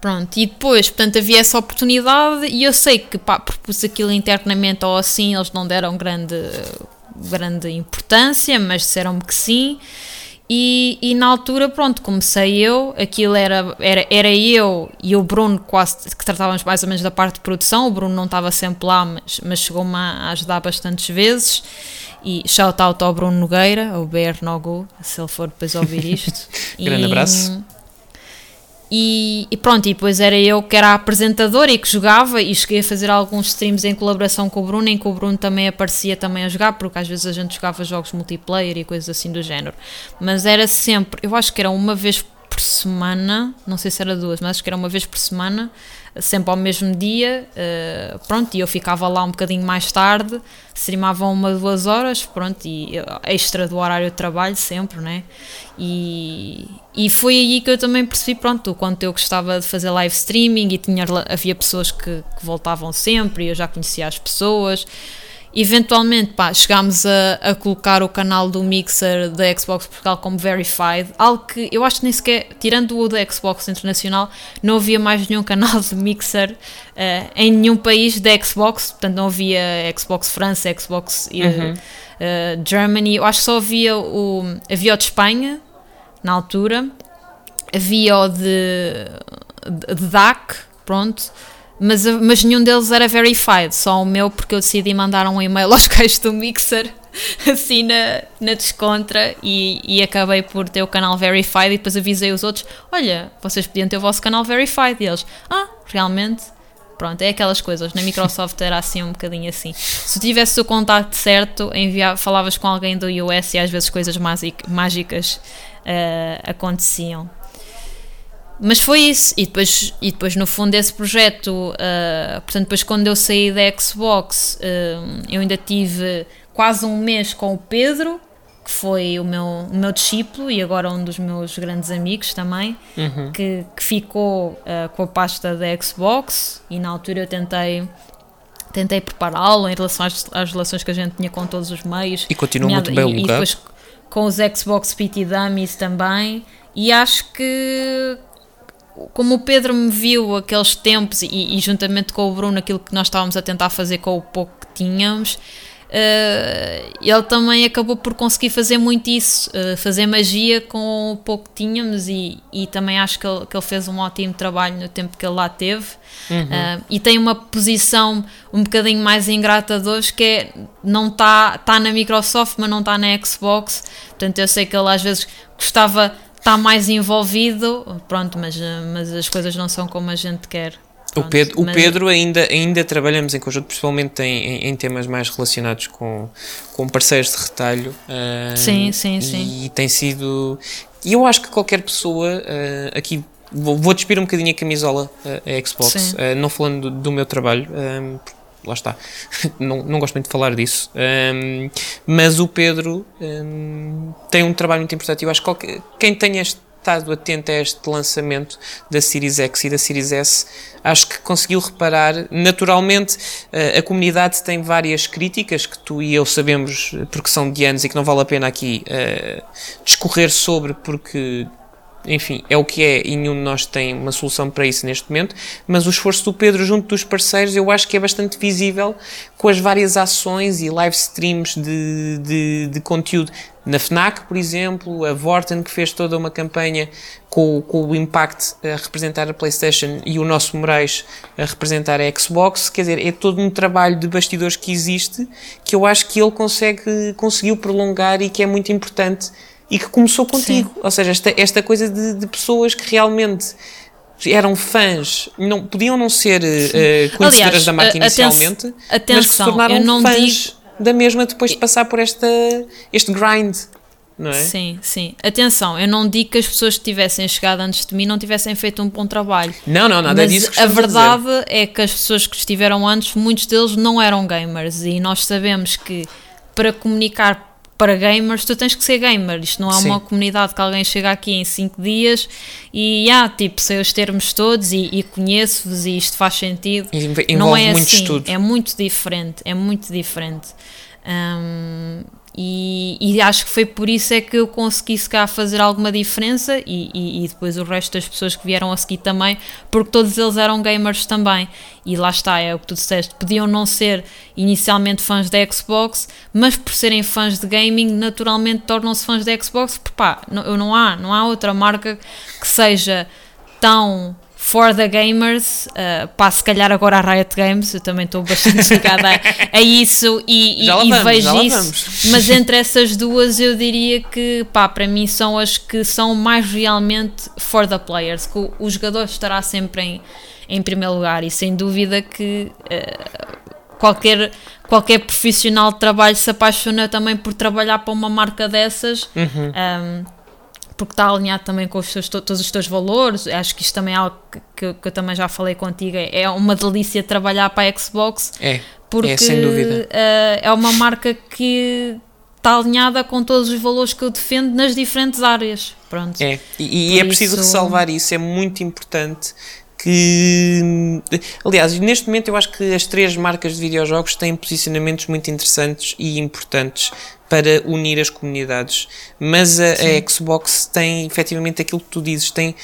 Pronto, e depois, portanto, havia essa oportunidade e eu sei que, pá, propus aquilo internamente ou assim, eles não deram grande, grande importância, mas disseram-me que sim. E, e na altura, pronto, comecei eu, aquilo era, era, era eu e o Bruno quase que tratávamos mais ou menos da parte de produção, o Bruno não estava sempre lá, mas, mas chegou-me a ajudar bastantes vezes. E shout out ao Bruno Nogueira, ao BR Nogu, se ele for depois ouvir isto. Grande E- abraço. E, e pronto, e depois era eu que era a apresentadora e que jogava e cheguei a fazer alguns streams em colaboração com o Bruno, em que o Bruno também aparecia também a jogar, porque às vezes a gente jogava jogos multiplayer e coisas assim do género. Mas era sempre, eu acho que era uma vez por semana, não sei se era duas, mas acho que era uma vez por semana, sempre ao mesmo dia, eh, pronto, e eu ficava lá um bocadinho mais tarde, streamava uma, duas horas, pronto, e extra do horário de trabalho sempre, né? E, e foi aí que eu também percebi, pronto, o quanto eu gostava de fazer live streaming e tinha, havia pessoas que, que voltavam sempre e eu já conhecia as pessoas. Eventualmente, pá, chegámos a, a colocar o canal do Mixer da Xbox Portugal como verified, algo que eu acho que nem sequer, tirando o da Xbox Internacional, não havia mais nenhum canal de Mixer eh, em nenhum país da Xbox, portanto não havia Xbox França, Xbox eh, eh, Germany, eu acho que só havia o, havia o de Espanha, na altura, havia o de, de, de DAC, pronto, mas, mas nenhum deles era verified, só o meu, porque eu decidi mandar um e-mail aos gajos do Mixer assim na, na descontra e, e acabei por ter o canal verified e depois avisei os outros: olha, vocês podiam ter o vosso canal verified. E eles: ah, realmente. Pronto, é aquelas coisas. Na Microsoft era assim um bocadinho assim. Se tivesse o contato certo, enviava, falavas com alguém do US e às vezes coisas mágicas uh, aconteciam. Mas foi isso, e depois, e depois no fundo esse projeto, uh, portanto depois quando eu saí da Xbox, uh, eu ainda tive quase um mês com o Pedro, que foi o meu, o meu discípulo e agora um dos meus grandes amigos também, uhum. que, que ficou uh, com a pasta da Xbox e na altura eu tentei tentei prepará-lo em relação às, às, relações que a gente tinha com todos os meios. E continua muito bem e, e depois com os Xbox PT Dummies também. E acho que como o Pedro me viu aqueles tempos e, e, juntamente com o Bruno aquilo que nós estávamos a tentar fazer com o pouco que tínhamos, uh, ele também acabou por conseguir fazer muito isso, uh, fazer magia com o pouco que tínhamos e, e também acho que ele, que ele, fez um ótimo trabalho no tempo que ele lá teve uhum. uh, e tem uma posição um bocadinho mais ingrata de hoje que é não está tá na Microsoft mas não está na Xbox, portanto eu sei que ele às vezes gostava está mais envolvido, pronto, mas, mas as coisas não são como a gente quer. Pronto, o Pedro, mas... o Pedro ainda, ainda trabalhamos em conjunto, principalmente em, em, temas mais relacionados com, com parceiros de retalho. Uh, sim, sim, sim. E tem sido. E eu acho que qualquer pessoa uh, aqui. Vou, vou despir um bocadinho a camisola uh, a Xbox, não falando do, do, meu trabalho, lá está, não, não gosto muito de falar disso, mas o Pedro tem um trabalho muito importante. Eu acho que qualquer, quem este estado atento a este lançamento da Series X e da Series S, acho que conseguiu reparar. Naturalmente, eh, a comunidade tem várias críticas que tu e eu sabemos porque são de anos e que não vale a pena aqui uh, discorrer sobre, porque enfim, é o que é e nenhum de nós tem uma solução para isso neste momento, mas o esforço do Pedro junto dos parceiros eu acho que é bastante visível com as várias ações e live streams de, de, de conteúdo. Na FNAC, por exemplo, a Vorten que fez toda uma campanha com, com, o Impact a representar a PlayStation e o nosso Moraes a representar a Xbox, quer dizer, é todo um trabalho de bastidores que existe que eu acho que ele consegue, conseguiu prolongar e que é muito importante e que começou contigo. Sim. Ou seja, esta, esta coisa de, de, pessoas que realmente eram fãs, não, podiam não ser uh, conhecedoras Aliás, da marca inicialmente, atenção, mas que se tornaram fãs digo... da mesma depois de passar por esta, este grind. Não é? Sim, sim. Atenção, eu não digo que as pessoas que tivessem chegado antes de mim não tivessem feito um bom trabalho. Não, não, nada mas disso. A verdade é que as pessoas que estiveram antes, muitos deles não eram gamers e nós sabemos que para comunicar para gamers, tu tens que ser gamer. Isto não é Sim. uma comunidade que alguém chega aqui em 5 dias e, ah, tipo, sei os termos todos e, e conheço-vos e isto faz sentido. Envolve não é muito assim. Estudo. É muito diferente. É muito diferente. Um, e, e, acho que foi por isso é que eu consegui se cá fazer alguma diferença e, e, e, depois o resto das pessoas que vieram a seguir também, porque todos eles eram gamers também. E lá está, é o que tu disseste, podiam não ser inicialmente fãs da Xbox, mas por serem fãs de gaming, naturalmente tornam-se fãs da Xbox, porque pá, não, não, há, não há outra marca que seja tão for the gamers, uh, pá, se calhar agora a Riot Games, eu também estou bastante ligada a, a, isso e, e, vamos, e vejo isso, mas entre essas duas eu diria que, pá, para mim são as que são mais realmente for the players, que o, o jogador estará sempre em, em primeiro lugar e sem dúvida que uh, qualquer, qualquer profissional de trabalho se apaixona também por trabalhar para uma marca dessas. Uhum. Um, porque está alinhado também com os seus, todos os teus valores. Acho que isto também é algo que, que, que, eu também já falei contigo. É uma delícia trabalhar para a Xbox. É, porque é, sem dúvida. Uh, é uma marca que está alinhada com todos os valores que eu defendo nas diferentes áreas. Pronto. É, e, e é preciso isso... ressalvar isso, é muito importante que aliás, neste momento eu acho que as três marcas de videojogos têm posicionamentos muito interessantes e importantes para unir as comunidades. Mas a, a, Xbox tem efetivamente aquilo que tu dizes, tem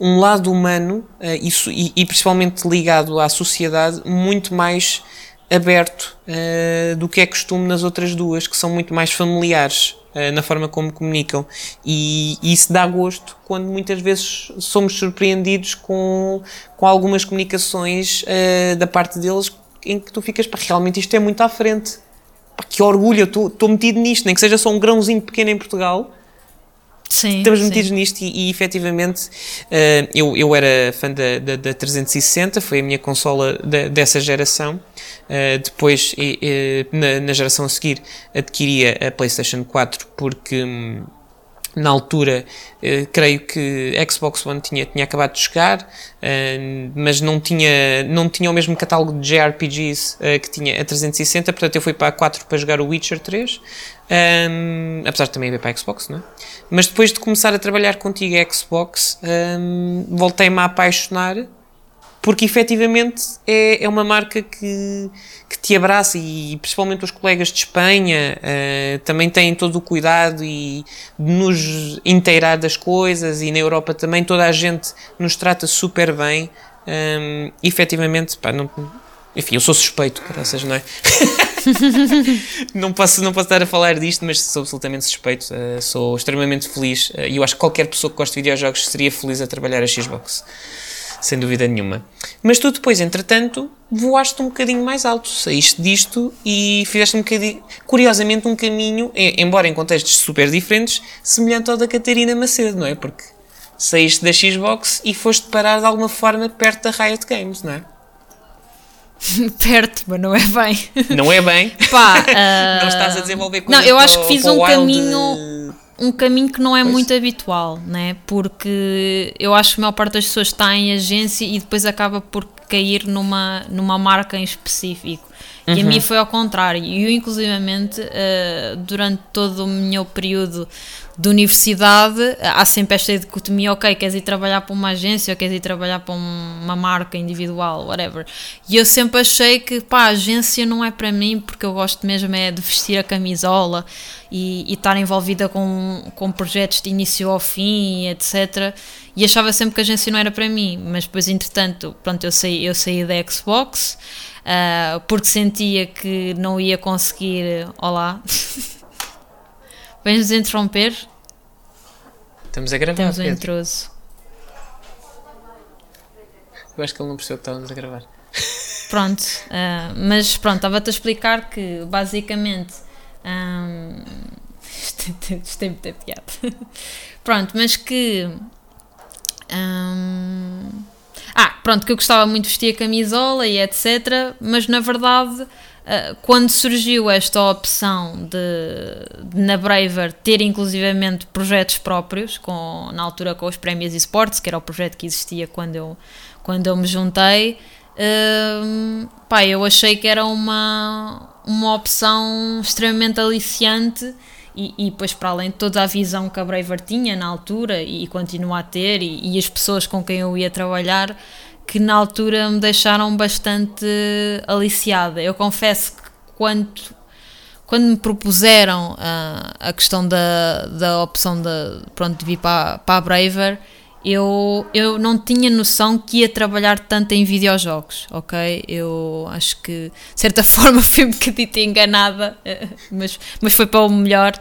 um lado humano uh, isso, e, e, principalmente ligado à sociedade muito mais aberto uh, do que é costume nas outras duas, que são muito mais familiares uh, na forma como comunicam. E, e, isso dá gosto quando muitas vezes somos surpreendidos com, com algumas comunicações da parte deles em que tu ficas, para realmente isto é muito à frente pá, que orgulho, eu estou metido nisto, nem que seja só um grãozinho pequeno em Portugal. Sim, Estamos sim. metidos nisto e, e efetivamente eh, eu, eu era fã da, da, da 360, foi a minha consola da- dessa geração. Eh, depois, e- e, na, na geração a seguir, adquiria a PlayStation 4 porque. hum, na altura, eh, creio que Xbox One tinha, tinha acabado de chegar, eh, mas não tinha, não tinha o mesmo catálogo de JRPGs eh, que tinha a 360, portanto eu fui para a 4 para jogar o Witcher 3, um, apesar de também haver para a Xbox, não é? Mas depois de começar a trabalhar contigo a Xbox, um, voltei-me a apaixonar porque efetivamente é, é uma marca que, que te abraça e principalmente os colegas de Espanha eh, também têm todo o cuidado e de nos inteirar das coisas e na Europa também toda a gente nos trata super bem. Um, efetivamente, pá, não, enfim, eu sou suspeito, graças, não é? não, posso, não posso estar a falar disto, mas sou absolutamente suspeito. eh, sou extremamente feliz eh, e eu acho que qualquer pessoa que gosta de videojogos seria feliz a trabalhar a Xbox sem dúvida nenhuma. Mas tu depois, entretanto, voaste um bocadinho mais alto, saíste disto e fizeste um bocadinho, curiosamente, um caminho, em- embora em contextos super diferentes, semelhante ao da Catarina Macedo, não é? Porque saíste da Xbox e foste parar de alguma forma perto da Riot Games, não é? Perto, mas não é bem. Não é bem. Pá, ah, Não estás a desenvolver Não, coisas eu para acho o- que fiz um caminho um caminho que não é muito habitual, né? Porque eu acho que a maior parte das pessoas está em agência e depois acaba por cair numa, numa marca em específico. E a mim foi ao contrário. E eu, inclusivamente, eh, durante todo o meu período de universidade, há sempre esta dicotomia, ok, queres ir trabalhar para uma agência ou queres ir trabalhar para um- uma marca individual, whatever. E eu sempre achei que, pá, agência não é para mim, porque eu gosto mesmo é de vestir a camisola e, e estar envolvida com, com projetos de início ao fim, etc. E achava sempre que a agência não era para mim, mas depois, entretanto, pronto, eu saí, eu saí da Xbox, ah, porque sentia que não ia conseguir. Olá. Vens-nos interromper? Estamos a gravar. Temos um Pedro. intruso. Eu acho que ele não percebeu que estávamos a gravar. Pronto, ah, mas pronto, estava-te a explicar que basicamente. ahm, isto tem- muita piada. Pronto, mas que. ahm, ah, pronto, que eu gostava muito de vestir a camisola e etc. Mas na verdade, quando surgiu esta opção de, de na Braver ter inclusivamente projetos próprios, com, na altura com os prémios esportes, que era o projeto que existia quando eu, quando eu me juntei, hum, pá, eu achei que era uma, uma opção extremamente aliciante e, e depois para além de toda a visão que a Braver tinha na altura e, continua a ter e, e as pessoas com quem eu ia trabalhar que na altura me deixaram bastante aliciada. Eu confesso que quando quando me propuseram ah, a questão da, da opção de, pronto, de vir para, para a Braver, eu, eu não tinha noção que ia trabalhar tanto em videojogos, ok? Eu acho que, de certa forma, fui um bocadinho enganada, mas, mas foi para o melhor.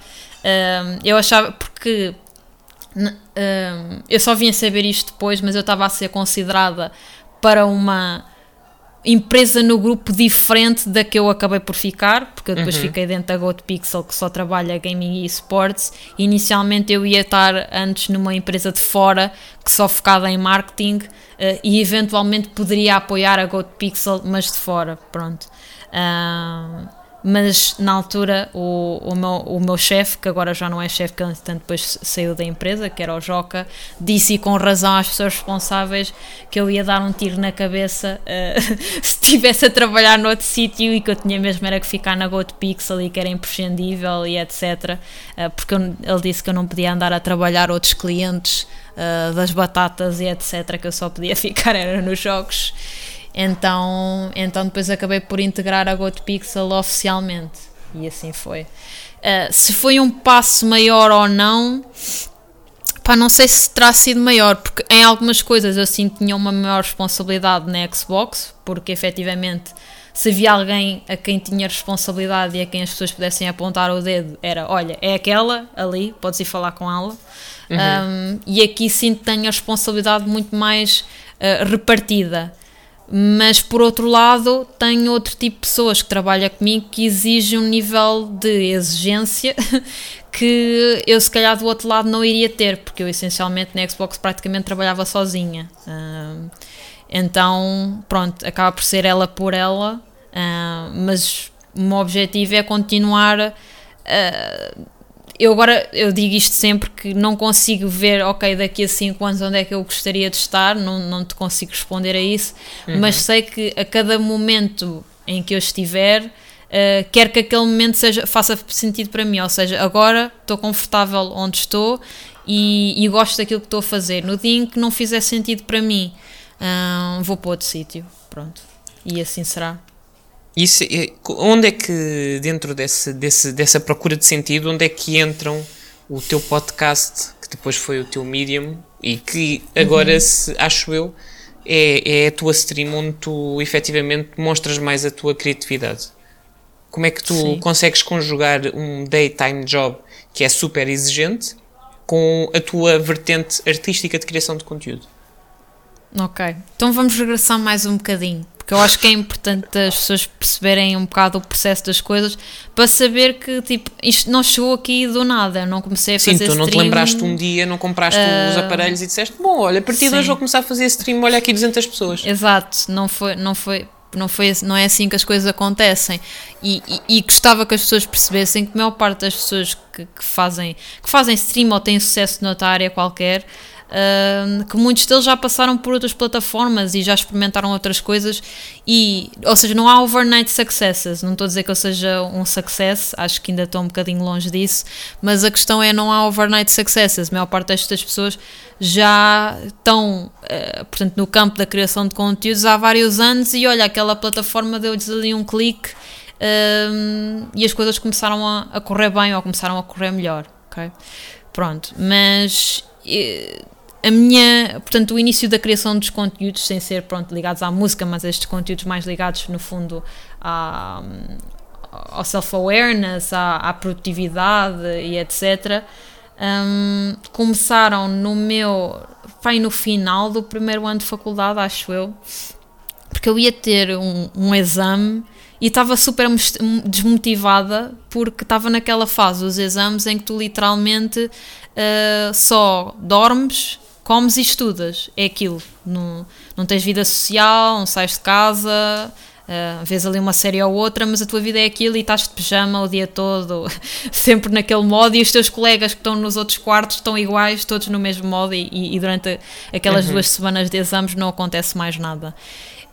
Ah, eu achava, porque ah, eu só vim a saber isto depois, mas eu estava a ser considerada para uma empresa no grupo diferente da que eu acabei por ficar, porque eu depois fiquei dentro da GoToPixel que só trabalha gaming e esportes. Inicialmente eu ia estar antes numa empresa de fora que só focada em marketing eh, e eventualmente poderia apoiar a GoToPixel, mas de fora, pronto. Ah, mas na altura o, o meu, o meu chefe, que agora já não é chefe, que entretanto depois saiu da empresa, que era o Joca, disse com razão às pessoas responsáveis que eu ia dar um tiro na cabeça eh, se estivesse a trabalhar noutro sítio e que eu tinha mesmo era que ficar na GoToPixel e que era imprescindível e etc. eh, porque eu- ele disse que eu não podia andar a trabalhar outros clientes eh, das batatas e etc. que eu só podia ficar era nos jogos. Então, então depois acabei por integrar a GoToPixel oficialmente. E assim foi. Uh, se foi um passo maior ou não, pá, não sei se terá sido maior, porque em algumas coisas eu sim tinha uma maior responsabilidade na Xbox, porque efetivamente se havia alguém a quem tinha responsabilidade e a quem as pessoas pudessem apontar o dedo, era olha, é aquela ali, podes ir falar com ela. Um, e aqui sim tenho a responsabilidade muito mais uh, repartida Mas por outro lado, tenho outro tipo de pessoas que trabalham comigo que exigem um nível de exigência que eu se calhar do outro lado não iria ter, porque eu essencialmente na Xbox praticamente trabalhava sozinha. Então, pronto, acaba por ser ela por ela, mas o meu objetivo é continuar. Eu agora eu digo isto sempre que não consigo ver, ok, daqui a 5 anos onde é que eu gostaria de estar, não, não te consigo responder a isso, uhum. mas sei que a cada momento em que eu estiver, uh, quero que aquele momento seja, faça sentido para mim, ou seja, agora estou confortável onde estou e, e gosto daquilo que estou a fazer. No dia em que não fizer sentido para mim, uh, vou para outro sítio, pronto, e assim será. Isso, onde é que, dentro desse, desse, dessa procura de sentido, onde é que entram o teu podcast, que depois foi o teu medium, e que agora, uhum. se, acho eu, é, é a tua stream onde tu efetivamente mostras mais a tua criatividade? Como é que tu Sim. consegues conjugar um daytime job que é super exigente com a tua vertente artística de criação de conteúdo? Ok, então vamos regressar mais um bocadinho porque eu acho que é importante as pessoas perceberem um bocado o processo das coisas para saber que tipo, isto não chegou aqui do nada, eu não comecei a fazer Sim, tu não stream, te lembraste um dia, não compraste uh, os aparelhos e disseste, bom, olha, a partir de hoje vou começar a fazer stream, olha aqui 200 pessoas. Exato, não foi, não foi, não, foi, não é assim que as coisas acontecem. E, e, e gostava que as pessoas percebessem que a maior parte das pessoas que, que, fazem, que fazem stream ou têm sucesso noutra área qualquer Que muitos deles já passaram por outras plataformas e já experimentaram outras coisas e, ou seja, não há overnight successes, não estou a dizer que eu seja um success, acho que ainda estou um bocadinho longe disso, mas a questão é não há overnight successes, a maior parte destas pessoas já estão, uh, portanto, no campo da criação de conteúdos há vários anos e olha, aquela plataforma deu-lhes ali um clique uh, e as coisas começaram a, a, correr bem ou começaram a correr melhor, ok? Pronto, mas a minha, portanto, o início da criação dos conteúdos, sem ser pronto, ligados à música, mas estes conteúdos mais ligados, no fundo, à, ao self-awareness, à, à, produtividade e etc., um, começaram no meu. Pai, no final do primeiro ano de faculdade, acho eu, porque eu ia ter um, um exame e estava super desmotivada porque estava naquela fase dos exames em que tu literalmente uh, só dormes, comes e estudas. É aquilo. Não, não tens vida social, não sais de casa, uh, vês ali uma série ou outra, mas a tua vida é aquilo e estás de pijama o dia todo, sempre naquele modo, e os teus colegas que estão nos outros quartos estão iguais, todos no mesmo modo, e, e durante aquelas uhum. duas semanas de exames não acontece mais nada.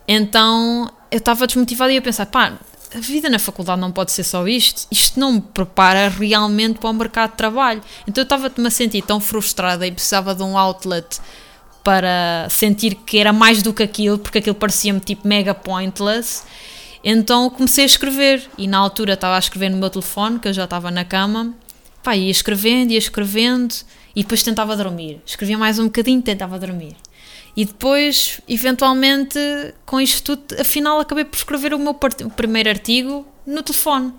Então eu estava desmotivada e ia pensar, pá, a vida na faculdade não pode ser só isto, isto não me prepara realmente para o mercado de trabalho. Então eu estava-me a sentir tão frustrada e precisava de um outlet para sentir que era mais do que aquilo, porque aquilo parecia-me tipo mega pointless. Então comecei a escrever e na altura estava a escrever no meu telefone, que eu já estava na cama, pá, ia escrevendo, ia escrevendo e depois tentava dormir. Escrevia mais um bocadinho, tentava dormir. E depois, eventualmente, com isto tudo, afinal acabei por escrever o meu primeiro artigo no telefone,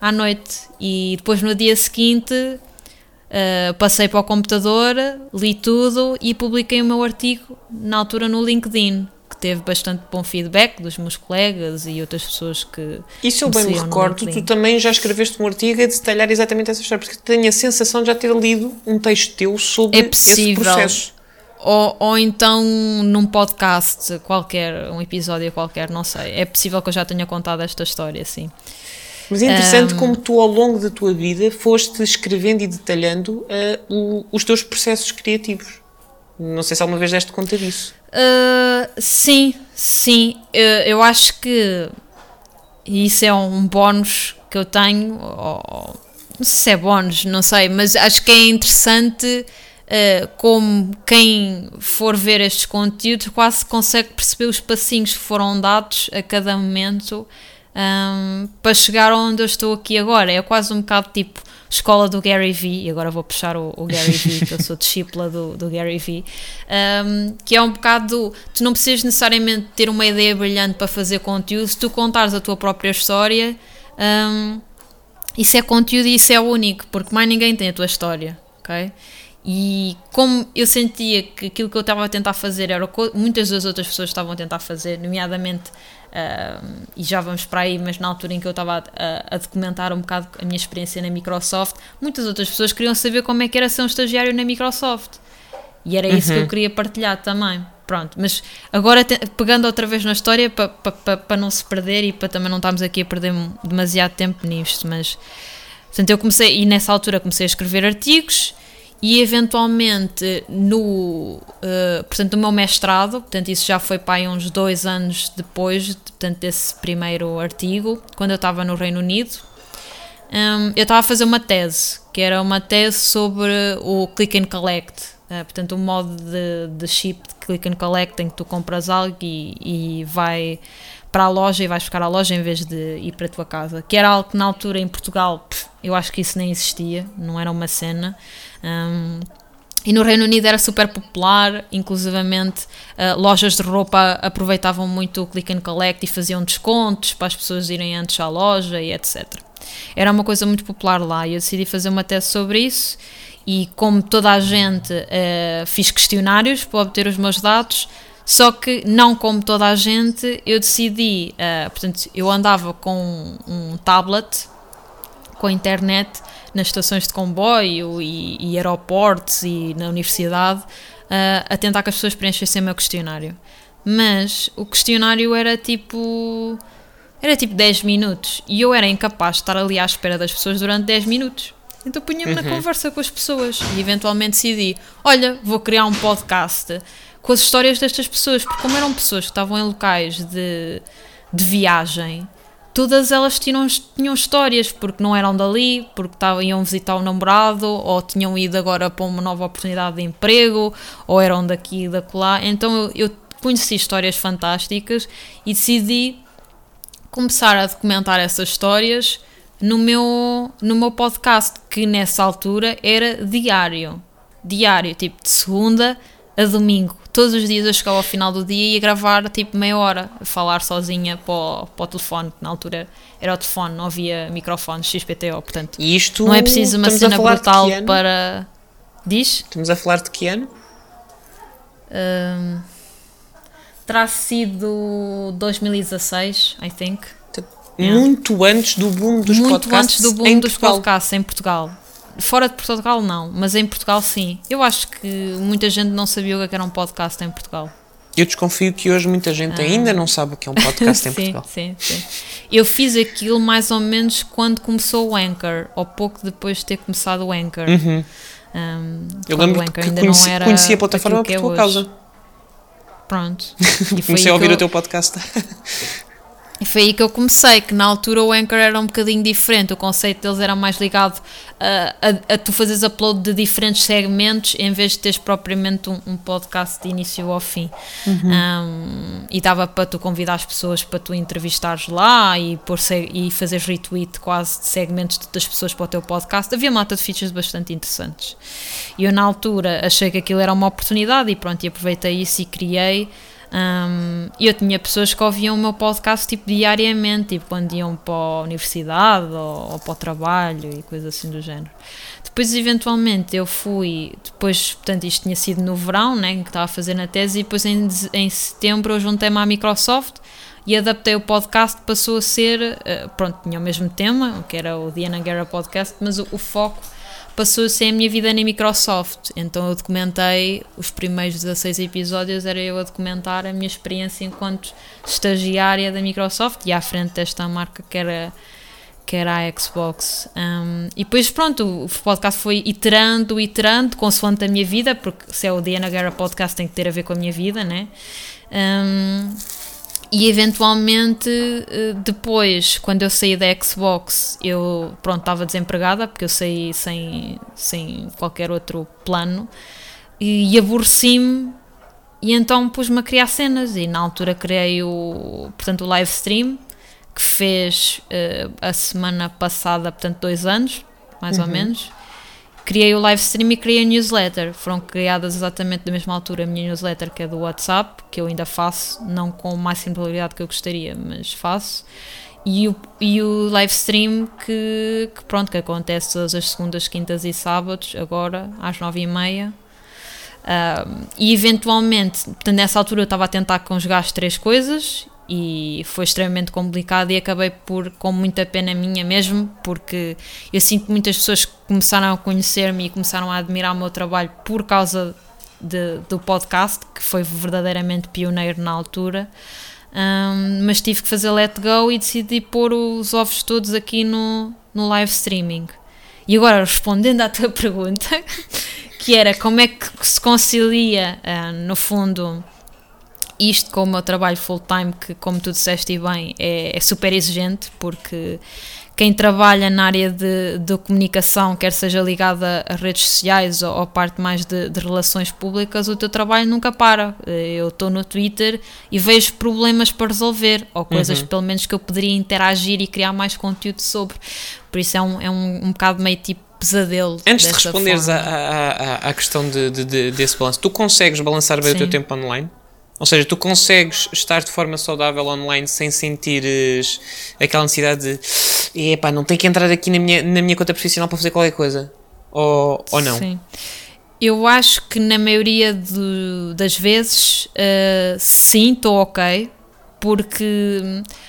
à noite. E depois no dia seguinte uh, passei para o computador, li tudo e publiquei o meu artigo na altura no LinkedIn. Que teve bastante bom feedback dos meus colegas e outras pessoas que. Se eu bem me recordo, tu também já escreveste um artigo a detalhar exatamente essa história, porque tenho a sensação de já ter lido um texto teu sobre é esse processo ou, ou então num podcast qualquer, um episódio qualquer, não sei. É possível que eu já tenha contado esta história, sim. Mas é interessante um, como tu, ao longo da tua vida, foste escrevendo e detalhando uh, o, os teus processos criativos. Não sei se alguma vez deste conta disso. Uh, sim, sim. Eu, eu acho que isso é um bónus que eu tenho. Ou, não sei se é bónus, não sei, mas acho que é interessante uh, como quem for ver estes conteúdos quase consegue perceber os passinhos que foram dados a cada momento um, para chegar onde eu estou aqui agora. É quase um bocado tipo escola do Gary Vee, e agora vou puxar o, o Gary Vee, que eu sou discípula do, do Gary Vee, um, que é um bocado, tu não precisas necessariamente ter uma ideia brilhante para fazer conteúdo, se tu contares a tua própria história, um, isso é conteúdo e isso é único, porque mais ninguém tem a tua história, ok? E como eu sentia que aquilo que eu estava a tentar fazer era o que muitas das outras pessoas estavam a tentar fazer, nomeadamente, uh, e já vamos para aí, mas na altura em que eu estava a, a, documentar um bocado a minha experiência na Microsoft, muitas outras pessoas queriam saber como é que era ser um estagiário na Microsoft. E era isso uhum. que eu queria partilhar também. Pronto, mas agora te, pegando outra vez na história para pa, pa, pa, não se perder e para também não estarmos aqui a perder demasiado tempo nisto, mas portanto eu comecei e nessa altura comecei a escrever artigos e eventualmente no, uh, portanto, no meu mestrado, portanto isso já foi para aí uns dois anos depois de, portanto, desse primeiro artigo, quando eu estava no Reino Unido, um, eu estava a fazer uma tese, que era uma tese sobre o click and collect, uh, portanto o modo de, de chip de click and collect em que tu compras algo e, e vai para a loja e vais buscar à loja em vez de ir para a tua casa, que era algo que na altura em Portugal pff, eu acho que isso nem existia, não era uma cena. Um, e no Reino Unido era super popular, inclusivamente uh, lojas de roupa aproveitavam muito o click and collect e faziam descontos para as pessoas irem antes à loja e etc. Era uma coisa muito popular lá e eu decidi fazer uma tese sobre isso e como toda a gente uh, fiz questionários para obter os meus dados, só que não como toda a gente, eu decidi, uh, portanto, eu andava com um tablet com a internet nas estações de comboio e, e aeroportos e na universidade uh, a tentar que as pessoas preenchessem o meu questionário. Mas o questionário era tipo. Era tipo 10 minutos e eu era incapaz de estar ali à espera das pessoas durante 10 minutos. Então punha-me uhum. na conversa com as pessoas e eventualmente decidi: olha, vou criar um podcast com as histórias destas pessoas, porque como eram pessoas que estavam em locais de, de viagem, todas elas tinham, tinham histórias, porque não eram dali, porque tavam, iam visitar o namorado, ou tinham ido agora para uma nova oportunidade de emprego, ou eram daqui e da lá. Então eu, eu conheci histórias fantásticas e decidi começar a documentar essas histórias no meu, no meu podcast, que nessa altura era diário. Diário, tipo de segunda a domingo todos os dias eu chegava ao final do dia e ia gravar tipo meia hora, a falar sozinha para o, para o telefone, que na altura era o telefone, não havia microfone XPTO, portanto e isto não é preciso uma cena brutal para. Diz? Estamos a falar de que ano? Um, terá sido 2016, I think. Muito yeah. antes do boom dos Muito podcasts. Muito antes do boom dos Portugal. podcasts em Portugal. Fora de Portugal, não, mas em Portugal, sim. Eu acho que muita gente não sabia o que era um podcast em Portugal. Eu desconfio que hoje muita gente ah. ainda não sabe o que é um podcast em sim, Portugal. Sim, sim. Eu fiz aquilo mais ou menos quando começou o Anchor, ou pouco depois de ter começado o Anchor. Uhum. Um, eu lembro que conheci, conheci, a plataforma por é tua causa. Pronto. Comecei a ouvir eu... o teu podcast. E foi aí que eu comecei, que na altura o Anchor era um bocadinho diferente, o conceito deles era mais ligado a, a, a tu fazeres upload de diferentes segmentos em vez de teres propriamente um, um podcast de início ao fim. Uhum. Um, e dava para tu convidar as pessoas para tu entrevistares lá e, por e fazeres retweet quase de segmentos das pessoas para o teu podcast. Havia mata de features bastante interessantes. E eu na altura achei que aquilo era uma oportunidade e pronto, e aproveitei isso e criei. Um, eu tinha pessoas que ouviam o meu podcast tipo diariamente, tipo quando iam para a universidade ou, ou, para o trabalho e coisas assim do género. Depois, eventualmente, eu fui. Depois, portanto, isto tinha sido no verão, né, que estava a fazer na tese, e depois em, em setembro eu juntei-me à Microsoft e adaptei o podcast, passou a ser. Uh, pronto, tinha o mesmo tema, que era o Diana Guerra Podcast, mas o, o foco passou a ser a minha vida na Microsoft. Então eu documentei os primeiros 16 episódios, era eu a documentar a minha experiência enquanto estagiária da Microsoft e à frente desta marca que era, que era a Xbox. Um, e depois, pronto, o podcast foi iterando, iterando, consoante a minha vida, porque se é o Diana Guerra Podcast tem que ter a ver com a minha vida, né? Um, e eventualmente eh, depois, quando eu saí da Xbox, eu pronto, estava desempregada porque eu saí sem, sem qualquer outro plano. E, e aborreci-me e então pus-me a criar cenas. E na altura criei o, portanto, o live stream que fez uh, a semana passada, portanto, dois anos, mais uhum. ou menos criei o live stream e criei a newsletter. Foram criadas exatamente da mesma altura a minha newsletter, que é do WhatsApp, que eu ainda faço, não com mais simplicidade que eu gostaria, mas faço. e o, e o live stream que, que, pronto, que acontece todas as segundas, quintas e sábados, agora às nove e meia. E eventualmente, portanto, nessa altura eu estava a tentar conjugar as três coisas e foi extremamente complicado e acabei por, com muita pena minha mesmo, porque eu sinto que muitas pessoas começaram a conhecer-me e começaram a admirar o meu trabalho por causa de, do podcast, que foi verdadeiramente pioneiro na altura. Um, mas tive que fazer let go e decidi pôr os ovos todos aqui no, no live streaming. E agora, respondendo à tua pergunta, que era como é que se concilia, uh, no fundo, isto com o meu trabalho full-time, que, como tu disseste bem, é, é super exigente, porque quem trabalha na área de, de comunicação, quer seja ligada a redes sociais ou, ou parte mais de, de, relações públicas, o teu trabalho nunca para. Eu estou no Twitter e vejo problemas para resolver, ou coisas uhum. pelo menos que eu poderia interagir e criar mais conteúdo sobre. Por isso é um, é um, um bocado meio tipo pesadelo. Antes de responderes à, à, questão de, de, desse balanço, tu consegues balançar bem Sim. o teu tempo online? Ou seja, tu consegues estar de forma saudável online sem sentires aquela necessidade de epá, não tenho que entrar aqui na minha, na minha conta profissional para fazer qualquer coisa. Ou, ou não? Sim. Eu acho que na maioria de, das vezes uh, sim, estou ok. Porque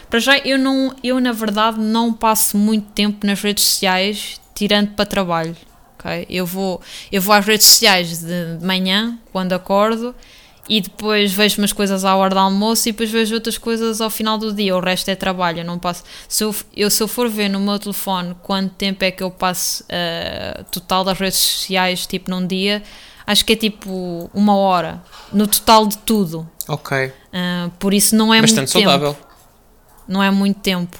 para já eu não, eu na verdade não passo muito tempo nas redes sociais tirando para trabalho. Okay? Eu, vou, eu vou às redes sociais de manhã, quando acordo, e depois vejo umas coisas à hora do almoço e depois vejo outras coisas ao final do dia. O resto é trabalho, eu não passo. Se eu, eu, se eu for ver no meu telefone quanto tempo é que eu passo uh, total das redes sociais, tipo num dia, acho que é tipo uma hora no total de tudo. Ok. Uh, por isso não é Bastante muito saudável. tempo. Não é muito tempo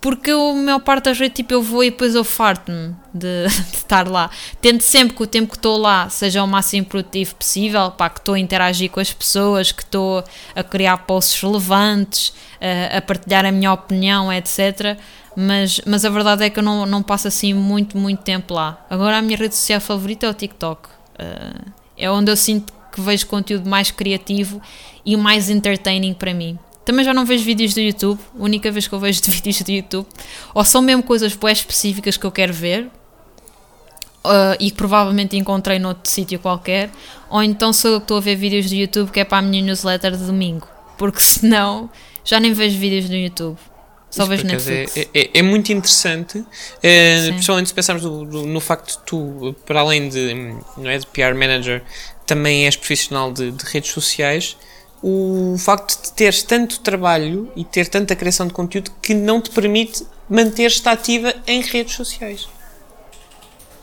porque eu, a maior parte das vezes, tipo, eu vou e depois eu farto-me de, de, estar lá. Tento sempre que o tempo que estou lá seja o máximo produtivo possível, pá, que estou a interagir com as pessoas, que estou a criar posts relevantes, a, a partilhar a minha opinião, etc. Mas, mas a verdade é que eu não, não passo assim muito, muito tempo lá. Agora a minha rede social favorita é o TikTok. Uh, é onde eu sinto que vejo conteúdo mais criativo e mais entertaining para mim. Também já não vejo vídeos do YouTube. A única vez que eu vejo de vídeos do YouTube, ou são mesmo coisas bem específicas que eu quero ver, uh, e que provavelmente encontrei noutro sítio qualquer, ou então sou eu que estou a ver vídeos do YouTube que é para a minha newsletter de domingo. Porque senão já nem vejo vídeos no YouTube. Só vejo Netflix. É, é, é, muito interessante, é, principalmente se pensarmos do, do, no facto de tu, para além de, não é, de PR manager, também és profissional de, de redes sociais o facto de teres tanto trabalho e ter tanta criação de conteúdo que não te permite manter-te ativa em redes sociais.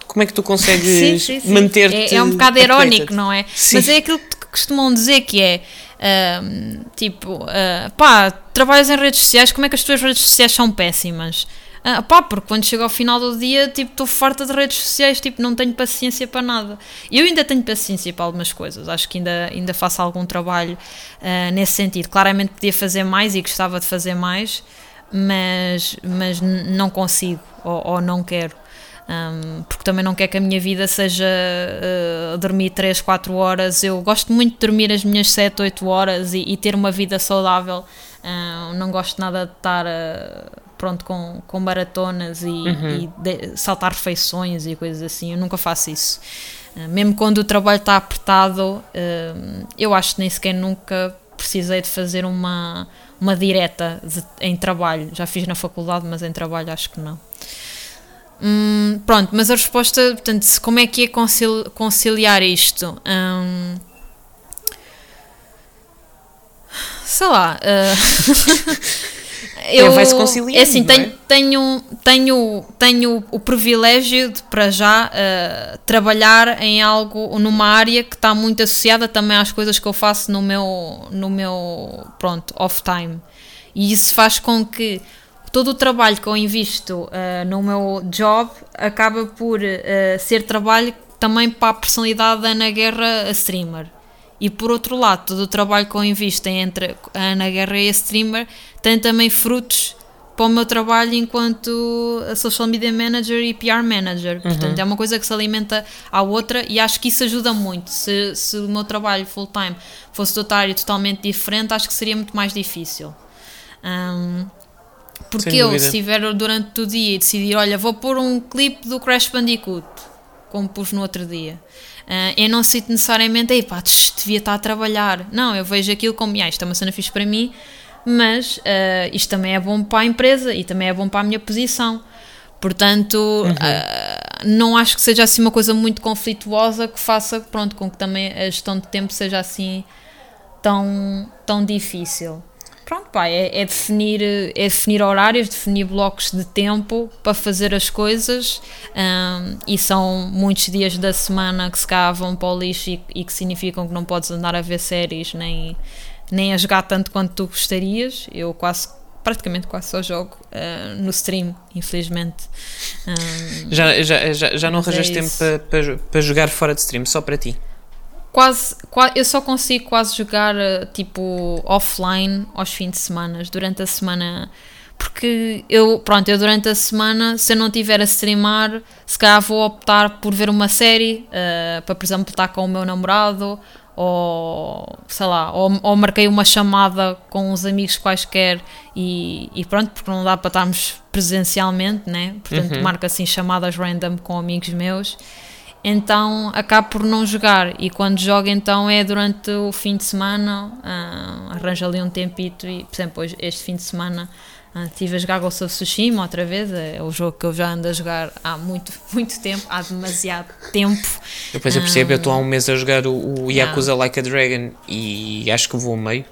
Como é que tu consegues manter-te? É, é, um bocado irónico, não é? Sim. Mas é aquilo que costumam dizer que é uh, tipo, uh, pá, trabalhas em redes sociais, como é que as tuas redes sociais são péssimas? Ah, pá, porque quando chego ao final do dia, tipo, estou farta de redes sociais, tipo, não tenho paciência para nada. Eu ainda tenho paciência para algumas coisas, acho que ainda, ainda faço algum trabalho uh, nesse sentido. Claramente podia fazer mais e gostava de fazer mais, mas, mas não consigo ou, ou não quero. Um, porque também não quero que a minha vida seja uh, dormir 3, 4 horas. Eu gosto muito de dormir as minhas 7, 8 horas e, e ter uma vida saudável. Uh, não gosto nada de estar pronto, com, com maratonas e, uhum. e de, saltar refeições e coisas assim. Eu nunca faço isso. Uh, mesmo quando o trabalho está apertado, uh, eu acho que nem sequer nunca precisei de fazer uma, uma direta de, em trabalho. Já fiz na faculdade, mas em trabalho acho que não. Hum, pronto, mas a resposta, portanto, como é que é conciliar isto? Hum, sei lá. Uh, eu, vai-se conciliar. É assim, tenho, é? tenho, tenho, tenho o privilégio de, para já, uh, trabalhar em algo, numa área que está muito associada também às coisas que eu faço no meu, no meu pronto, off-time. E isso faz com que todo o trabalho que eu invisto uh, no meu job acaba por uh, ser trabalho também para a personalidade da Ana Guerra a streamer. E por outro lado, todo o trabalho que eu invisto entre a Ana Guerra e a streamer tem também frutos para o meu trabalho enquanto social media manager e PR manager. Uhum. Portanto, é uma coisa que se alimenta à outra e acho que isso ajuda muito. Se, se o meu trabalho full time fosse de outra área totalmente diferente, acho que seria muito mais difícil. Um, Porque eu, se estiver durante o dia e decidir, olha, vou pôr um clipe do Crash Bandicoot, como pus no outro dia, ah, eu não sinto necessariamente, ei pá, devia estar a trabalhar. Não, eu vejo aquilo como, ah, isto é uma cena fixe para mim, mas ah, isto também é bom para a empresa e também é bom para a minha posição. Portanto, ah, não acho que seja assim uma coisa muito conflituosa que faça, pronto, com que também a gestão de tempo seja assim tão, tão difícil. Pronto, pá, é, é definir, é definir horários, definir blocos de tempo para fazer as coisas hum, e são muitos dias da semana que se vão para o lixo e, e que significam que não podes andar a ver séries nem, nem a jogar tanto quanto tu gostarias. Eu quase, praticamente quase só jogo ah, no stream, infelizmente. Hum, Já, já, já, já não é arranjas tempo isso. para, para, para jogar fora de stream, só para ti. Quase, qua- eu só consigo quase jogar eh, tipo offline aos fins de semana, durante a semana. Porque eu, pronto, eu durante a semana, se eu não tiver a streamar, se calhar vou optar por ver uma série, eh, para, por exemplo, estar com o meu namorado, ou sei lá, ou, ou marquei uma chamada com uns amigos quaisquer e, e pronto, porque não dá para estarmos presencialmente, né? Portanto, marco assim chamadas random com amigos meus então acabo por não jogar e quando jogo então é durante o fim de semana ah, arranjo ali um tempito e por exemplo hoje, este fim de semana ah, estive a jogar Ghost of Tsushima outra vez é o jogo que eu já ando a jogar há muito, muito tempo há demasiado tempo Depois eu percebo, eu estou há um mês a jogar o, o Yakuza Like a Dragon e acho que vou a meio.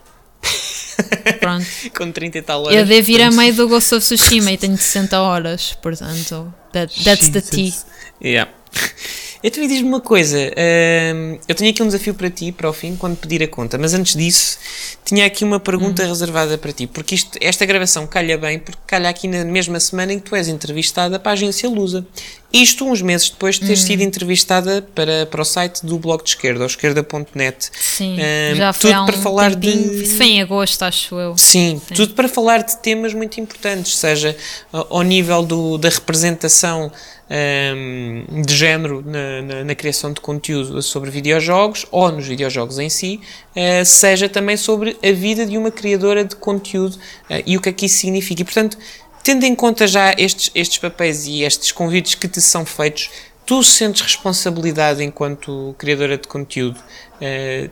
pronto Com 30 e tal horas. eu devo ir a meio do Ghost of Tsushima e tenho 60 horas portanto that, that's the tea Jesus. Yeah. Então e diz-me uma coisa, hum, eu tenho aqui um desafio para ti, para o fim, quando pedir a conta, mas antes disso, tinha aqui uma pergunta Hum. reservada para ti, porque isto, esta gravação calha bem, porque calha aqui na mesma semana em que tu és entrevistada para a agência Lusa. Isto uns meses depois de teres Hum. sido entrevistada para, para o site do blog de esquerda, ou esquerda.net. sim, Hum, já foi tudo um para falar tempinho. de- isso foi em agosto acho eu Sim, tudo para falar de temas muito importantes, seja ao ao nível do, da representação hum, de género na, na- na criação de conteúdo sobre videojogos ou nos videojogos em si, eh, seja também sobre a vida de uma criadora de conteúdo eh, e o que é que isso significa. E, portanto, tendo em conta já estes, estes papéis e estes convites que te são feitos, tu sentes responsabilidade enquanto criadora de conteúdo eh,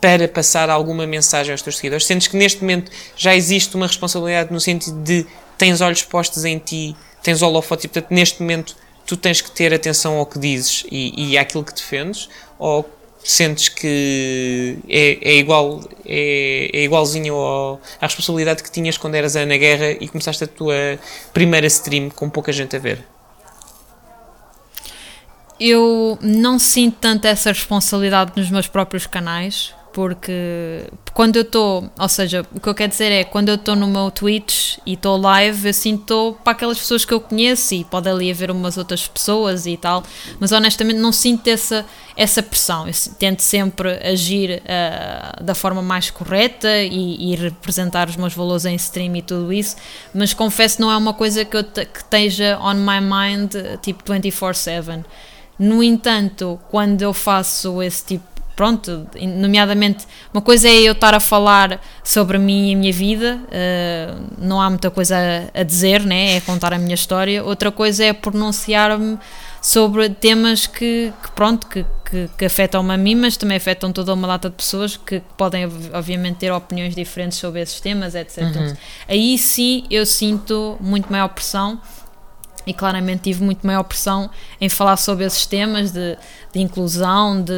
para passar alguma mensagem aos teus seguidores? Sentes que neste momento já existe uma responsabilidade no sentido de tens olhos postos em ti, tens holofotes e portanto neste momento tu tens que ter atenção ao que dizes e, e àquilo que defendes? Ou sentes que é, é igual é, é igualzinho ao- à responsabilidade que tinhas quando eras na guerra e começaste a tua primeira stream com pouca gente a ver? Eu não sinto tanto essa responsabilidade nos meus próprios canais, porque quando eu estou, ou seja, o que eu quero dizer é quando eu estou no meu Twitch e estou live, eu sinto para aquelas pessoas que eu conheço e pode ali haver umas outras pessoas e tal, mas honestamente não sinto essa, essa pressão. Eu tento sempre agir ah, da forma mais correta e, e representar os meus valores em stream e tudo isso, mas confesso não é uma coisa que, eu que esteja on my mind tipo 24/7. No entanto, quando eu faço esse tipo, pronto, nomeadamente, uma coisa é eu estar a falar sobre mim e a minha vida, eh, não há muita coisa a, a dizer, né? é contar a minha história. Outra coisa é pronunciar-me sobre temas que, que pronto, que, que, que afetam-me a mim, mas também afetam toda uma data de pessoas que podem, ob- obviamente, ter opiniões diferentes sobre esses temas, etc. Portanto, Aí sim eu sinto muito maior pressão e claramente tive muito maior pressão em falar sobre esses temas de, de inclusão, de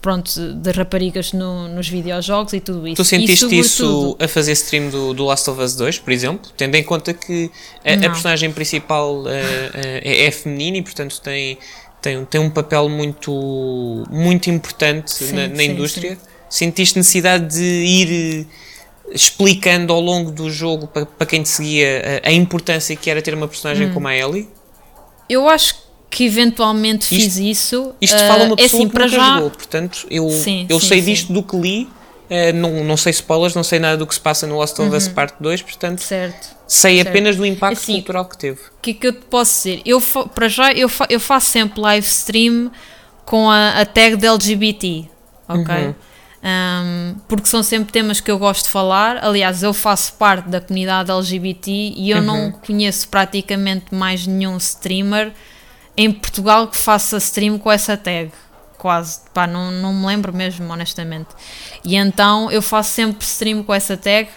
pronto, de raparigas no- nos videojogos e tudo isso. Tu sentiste e, isso a fazer stream do, do Last of Us 2, por exemplo? Tendo em conta que a, a personagem principal eh, é, é feminina e, portanto, tem, tem, tem um papel muito, muito importante Sim, na, na sim, indústria. Sentiste necessidade de ir explicando ao longo do jogo para, para quem te seguia a, a importância que era ter uma personagem Hum. como a Ellie? Eu acho que eventualmente Isto- fiz isso. Isto Ah, fala uma é pessoa assim, que nunca já. jogou, portanto, eu, Sim, eu sim, sei sim. disto do que li, eh, não, não sei spoilers, não sei nada do que se passa no Last of Us Part 2, portanto, Certo. sei Certo. apenas do impacto Assim, cultural que teve. O que é que eu te posso dizer? Eu, para já, eu, fa- eu faço sempre live stream com a, a tag de LGBT, ok? Um, porque são sempre temas que eu gosto de falar. Aliás, eu faço parte da comunidade LGBT e eu não conheço praticamente mais nenhum streamer em Portugal que faça stream com essa tag. Quase, pá, não, não me lembro mesmo, honestamente. E então eu faço sempre stream com essa tag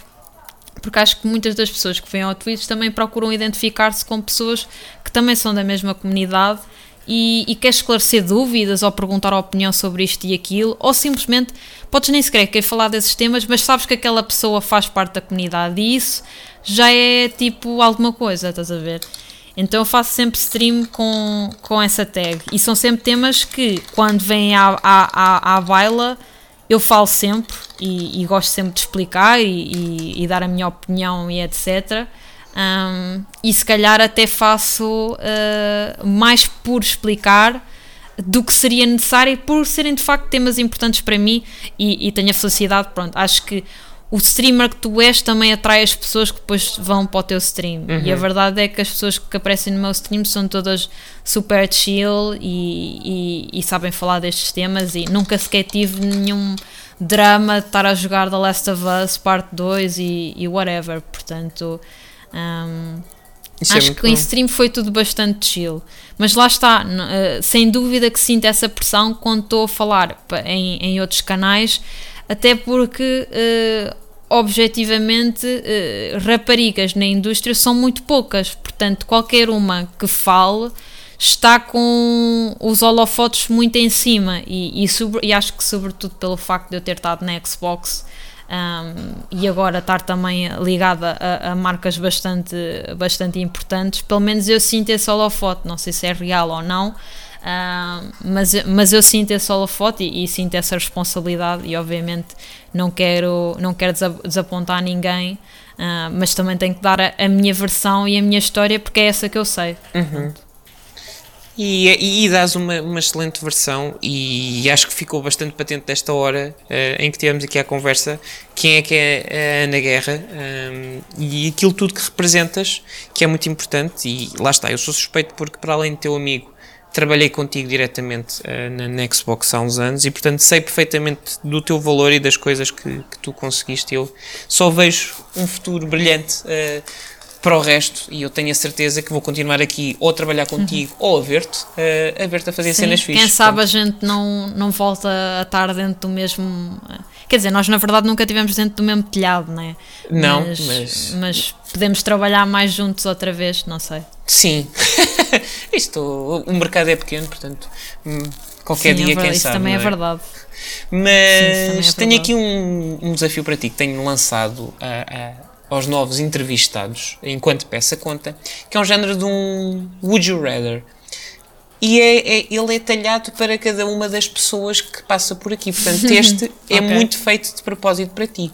porque acho que muitas das pessoas que vêm ao Twitch também procuram identificar-se com pessoas que também são da mesma comunidade e, e quer esclarecer dúvidas ou perguntar a opinião sobre isto e aquilo, ou simplesmente podes nem sequer querer falar desses temas, mas sabes que aquela pessoa faz parte da comunidade e isso já é tipo alguma coisa, estás a ver? Então eu faço sempre stream com, com essa tag e são sempre temas que quando vêm à, à, à, à baila eu falo sempre e, e, gosto sempre de explicar e, e, e, dar a minha opinião e etc. Um, e se calhar até faço uh, mais por explicar do que seria necessário por serem de facto temas importantes para mim e, e tenho a felicidade, pronto, acho que o streamer que tu és também atrai as pessoas que depois vão para o teu stream. Uhum. E a verdade é que as pessoas que aparecem no meu stream são todas super chill e, e, e, sabem falar destes temas e nunca sequer tive nenhum drama de estar a jogar The Last of Us Parte 2 e, e whatever. Portanto, um, é acho é que em stream foi tudo bastante chill. Mas lá está, uh, sem dúvida que sinto essa pressão quando estou a falar em, em outros canais, até porque. Uh, objetivamente, uh, raparigas na indústria são muito poucas, portanto, qualquer uma que fale está com os holofotes muito em cima e, e, sobre, e acho que sobretudo pelo facto de eu ter estado na Xbox um, e agora estar também ligada a, a, marcas bastante, bastante importantes, pelo menos eu sinto esse holofote, não sei se é real ou não, uh, mas, mas eu sinto esse holofote e, e sinto essa responsabilidade e obviamente não quero, não quero desapontar ninguém, uh, mas também tenho que dar a, a, minha versão e a minha história porque é essa que eu sei. Uhum. E, e, dás uma, uma excelente versão e acho que ficou bastante patente desta hora uh, em que tivemos aqui a conversa quem é que é a Ana Guerra um, e aquilo tudo que representas que é muito importante e lá está, eu sou suspeito porque para além de teu amigo trabalhei contigo diretamente uh, na, na, Xbox há uns anos e portanto sei perfeitamente do teu valor e das coisas que, que tu conseguiste. Eu só vejo um futuro brilhante uh, para o resto, e eu tenho a certeza que vou continuar aqui ou a trabalhar contigo uhum. ou a ver-te, uh, a ver-te a fazer Sim, cenas fixas. Quem sabe a gente não, não volta a estar dentro do mesmo. Quer dizer, nós na verdade nunca tivemos dentro do mesmo telhado, não é? Não, mas, mas... mas podemos trabalhar mais juntos outra vez, não sei. Sim, isto, o mercado é pequeno, portanto, hum, qualquer Sim, é dia, é quem isso sabe. Também é? é verdade. Mas Sim, é tenho aqui um, um, desafio para ti que tenho lançado a, a aos novos entrevistados, enquanto peça conta, que é um género de um Would You Rather. E é, é, ele é talhado para cada uma das pessoas que passa por aqui. Portanto, este é okay. muito feito de propósito para ti.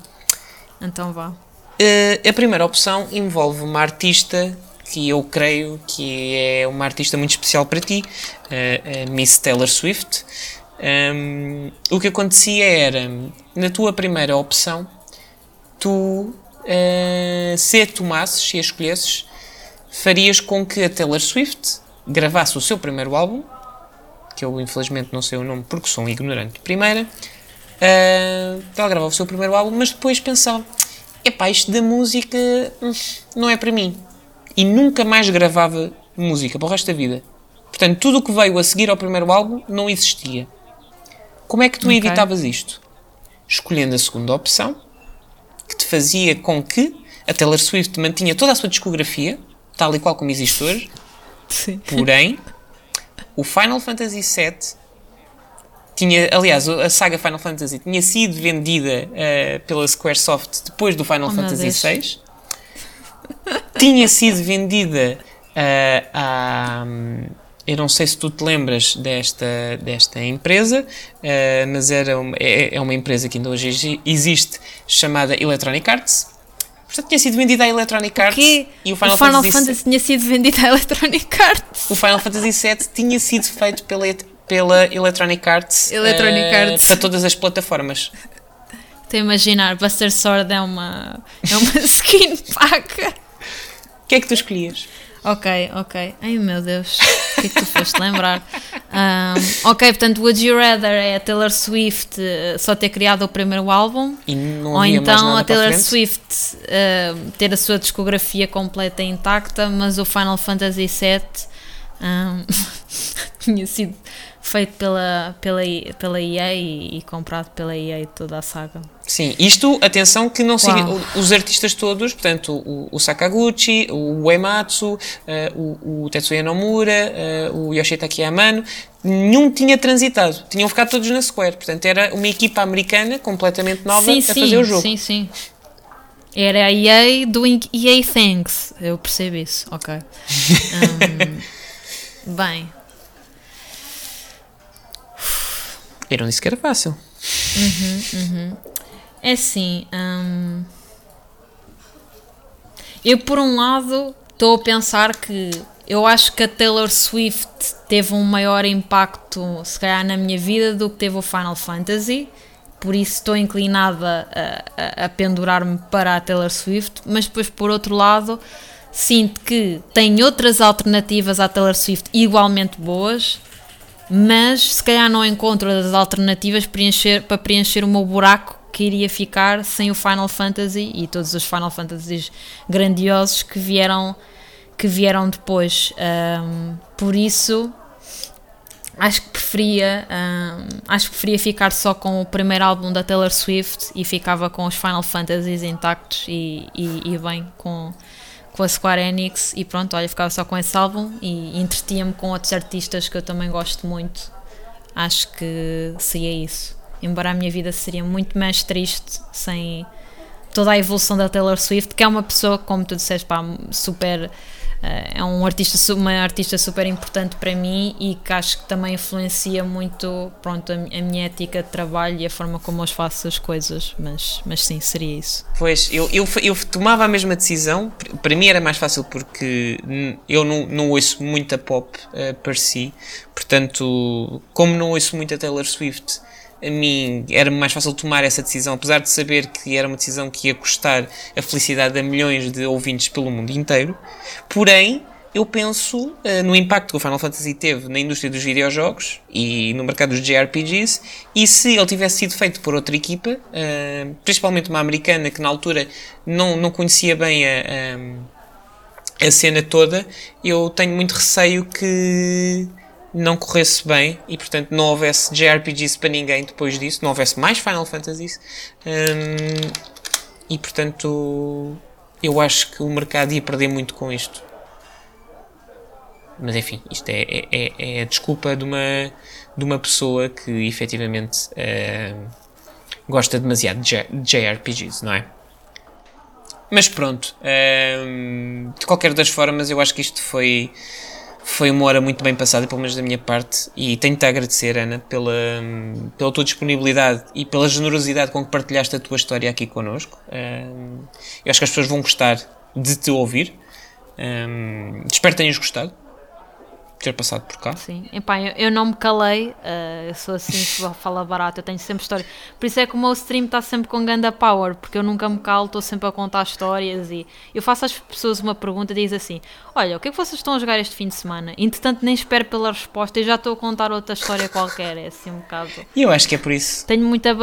Então vá. Uh, a primeira opção envolve uma artista que eu creio que é uma artista muito especial para ti, uh, Miss Taylor Swift. Um, o que acontecia era, na tua primeira opção, tu uh, se a tomasses, se a escolhesses, farias com que a Taylor Swift gravasse o seu primeiro álbum, que eu infelizmente não sei o nome porque sou um ignorante de primeira, uh, ela gravava o seu primeiro álbum, mas depois pensava, epá, isto da música hum, não é para mim. E nunca mais gravava música para o resto da vida. Portanto, tudo o que veio a seguir ao primeiro álbum não existia. Como é que tu okay. evitavas isto? Escolhendo a segunda opção, que te fazia com que a Taylor Swift mantinha toda a sua discografia, tal e qual como existe hoje. Sim. Porém, o Final Fantasy VII tinha, aliás, a saga Final Fantasy tinha sido vendida uh, pela Squaresoft depois do Final oh, Fantasy VI. tinha sido vendida uh, a. Eu não sei se tu te lembras desta, desta empresa, uh, mas era uma, é, é, uma empresa que ainda hoje existe, chamada Electronic Arts. Portanto, tinha sido vendida à Electronic Arts. Que e o Final, o Final Fantasy, Fantasy tinha sido vendido à Electronic Arts. O Final Fantasy VII tinha sido feito pela, pela Electronic Arts, Electronic uh, Arts. para todas as plataformas. Estou a imaginar, Buster Sword é uma, é uma skin pack. O que é que tu escolhias? Ok, ok. Ai meu Deus, o que é que tu foste lembrar? Um, ok, portanto, Would You Rather é a Taylor Swift uh, só ter criado o primeiro álbum, ou então a Taylor. Swift uh, ter a sua discografia completa intacta, mas o Final Fantasy VII um, tinha sido feito pela, pela, pela EA e, e comprado pela EA toda a saga. Sim, isto, atenção, que não significa. Os artistas todos, portanto, o, o Sakaguchi, o Uematsu, eh, o, o Tetsuya Nomura, eh, o Yoshitaki Amano, nenhum tinha transitado. Tinham ficado todos na Square. Portanto, era uma equipa americana completamente nova sim, a sim, fazer o jogo. sim, sim. Era a EA doing EA things. Eu percebo isso, ok. Um, bem, Não disse que era fácil. É assim, hum, eu por um lado estou a pensar que eu acho que a Taylor Swift teve um maior impacto, se calhar, na minha vida do que teve o Final Fantasy. Por isso estou inclinada a, a- a pendurar-me para a Taylor Swift, mas depois por outro lado sinto que tem outras alternativas à Taylor Swift igualmente boas, mas se calhar não encontro as alternativas preencher- para preencher o meu buraco que iria ficar sem o Final Fantasy e todos os Final Fantasies grandiosos que vieram que vieram depois. Ahm, por isso acho que preferia ahm, acho que preferia ficar só com o primeiro álbum da Taylor Swift e ficava com os Final Fantasies intactos e, e, e bem com com a Square Enix e pronto, olha, ficava só com esse álbum e entretinha-me com outros artistas que eu também gosto muito. Acho que seria isso. Embora a minha vida seria muito mais triste sem toda a evolução da Taylor Swift, que é uma pessoa, como tu disseste, pá, super. Eh, é um artista, uma artista super importante para mim e que acho que também influencia muito pronto, a, mi- a minha ética de trabalho e a forma como eu faço as coisas. Mas, mas sim, seria isso. Pois, eu, eu, eu tomava a mesma decisão. Para mim era mais fácil porque eu não, não ouço muita pop eh, per si. Portanto, como não ouço muito a Taylor Swift, a mim era mais fácil tomar essa decisão. Apesar de saber que era uma decisão que ia custar a felicidade a milhões de ouvintes pelo mundo inteiro. Porém, eu penso eh, no impacto que o Final Fantasy teve na indústria dos videojogos e no mercado dos JRPGs e se ele tivesse sido feito por outra equipa, eh, principalmente uma americana que na altura não, não conhecia bem a, a, a cena toda, eu tenho muito receio que não corresse bem e portanto não houvesse JRPGs para ninguém depois disso, não houvesse mais Final Fantasies hum, e portanto eu acho que o mercado ia perder muito com isto. Mas enfim, isto é, é, é- é a desculpa de uma, de uma pessoa que efetivamente eh, gosta demasiado de JRPGs, não é? Mas pronto, ehm, de qualquer das formas, eu acho que isto foi, foi uma hora muito bem passada, pelo menos da minha parte, e tenho-te a agradecer, Ana, pela, pela tua disponibilidade e pela generosidade com que partilhaste a tua história aqui connosco. Eu acho que as pessoas vão gostar de te ouvir. Espero que tenhas gostado ter passado por cá. Sim, Epá, eu, eu não me calei, eh, eu sou assim, fala barato, eu tenho sempre história. Por isso é que o meu stream está sempre com ganda power, porque eu nunca me calo, estou sempre a contar histórias e eu faço às pessoas uma pergunta e diz assim: Olha, o que é que vocês estão a jogar este fim de semana? Entretanto, nem espero pela resposta e já estou a contar outra história qualquer, é assim um bocado. E eu acho que é por isso. Tenho muita,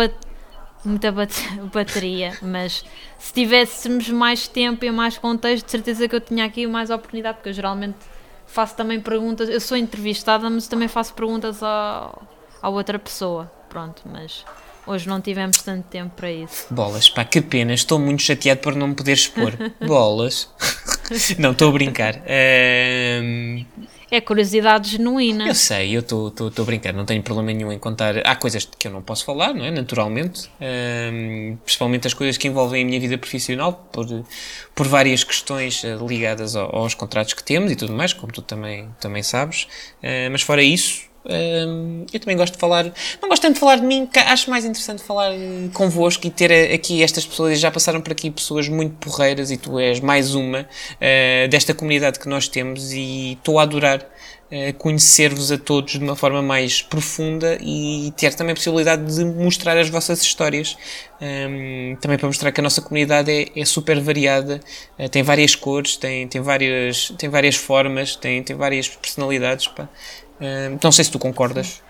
muita bat- bateria, mas se tivéssemos mais tempo e mais contexto, de certeza que eu tinha aqui mais oportunidade, porque eu geralmente faço também perguntas. Eu sou entrevistada, mas também faço perguntas à, à outra pessoa. Pronto, mas hoje não tivemos tanto tempo para isso. Bolas, pá, que pena, estou muito chateado por não me poder expor. Bolas. não, estou a brincar. Ehm, É curiosidade genuína. eu sei, eu estou a brincar, não tenho problema nenhum em contar. Há coisas que eu não posso falar, não é? Naturalmente. Ehm, principalmente as coisas que envolvem a minha vida profissional, por, por várias questões eh, ligadas ao- aos contratos que temos e tudo mais, como tu também, também sabes. Eh, mas fora isso. Eu também gosto de falar, não gosto tanto de falar de mim, acho mais interessante falar eh, convosco e ter eh, aqui estas pessoas. Já passaram por aqui pessoas muito porreiras e tu és mais uma eh, desta comunidade que nós temos e estou a adorar conhecer-vos a todos de uma forma mais profunda e ter também a possibilidade de mostrar as vossas histórias. Também para mostrar que a nossa comunidade é, é super variada, tem várias cores, tem, tem, várias, tem várias formas, tem, tem várias personalidades. pá. Uh, não sei se tu concordas.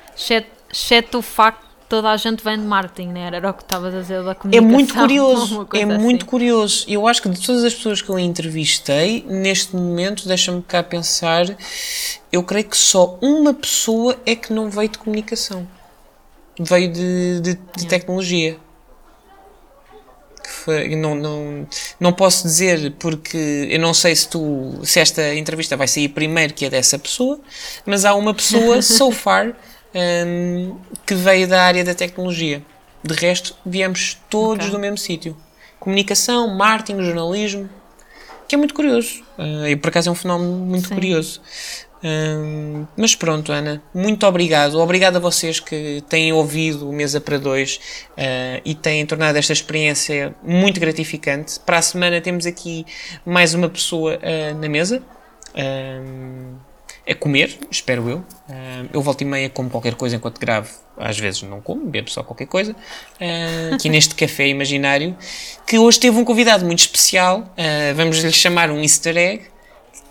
Exceto, o facto de toda a gente vem de marketing, né? Era o que estavas a dizer da É comunicação. muito curioso, é coisa muito assim. curioso. Eu acho que de todas as pessoas que eu entrevistei, neste momento, deixa-me cá pensar, eu creio que só uma pessoa é que não veio de comunicação. Veio de, de- de tecnologia. Que foi- não, não, não posso dizer porque eu não sei se tu se esta entrevista vai sair primeiro que é dessa pessoa, mas há uma pessoa, so far, hum, que veio da área da tecnologia. De resto, viemos todos Ok. do mesmo sítio. Comunicação, marketing, jornalismo, que é muito curioso. Ah, e por acaso é um fenómeno muito Sim. curioso. Mas pronto, Ana, muito obrigado. Obrigado a vocês que têm ouvido o Mesa para Dois ah, e têm tornado esta experiência muito gratificante. Para a semana temos aqui mais uma pessoa ah, na mesa. Hum, a comer, espero eu. Eu volto e meia como qualquer coisa enquanto gravo. Às vezes não como, bebo só qualquer coisa. Aqui neste café imaginário. Que hoje teve um convidado muito especial. Vamos lhe chamar um easter egg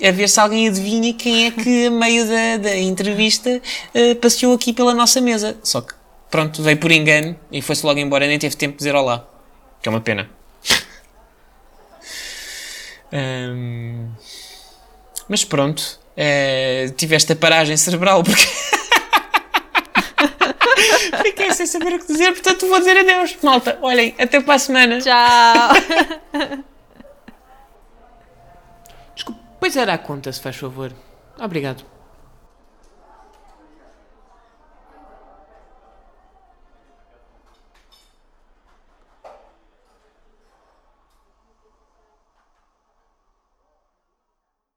a ver se alguém adivinha quem é que, a meio da, da entrevista, eh, passeou aqui pela nossa mesa. Só que, pronto, veio por engano e foi-se logo embora, nem teve tempo de dizer olá. Que é uma pena. Ahm, mas pronto, eh, tive esta paragem cerebral porque. Fiquei sem saber o que dizer, portanto vou dizer adeus. Malta, olhem, até para a semana. Tchau! Pois era a conta, se faz favor. Obrigado.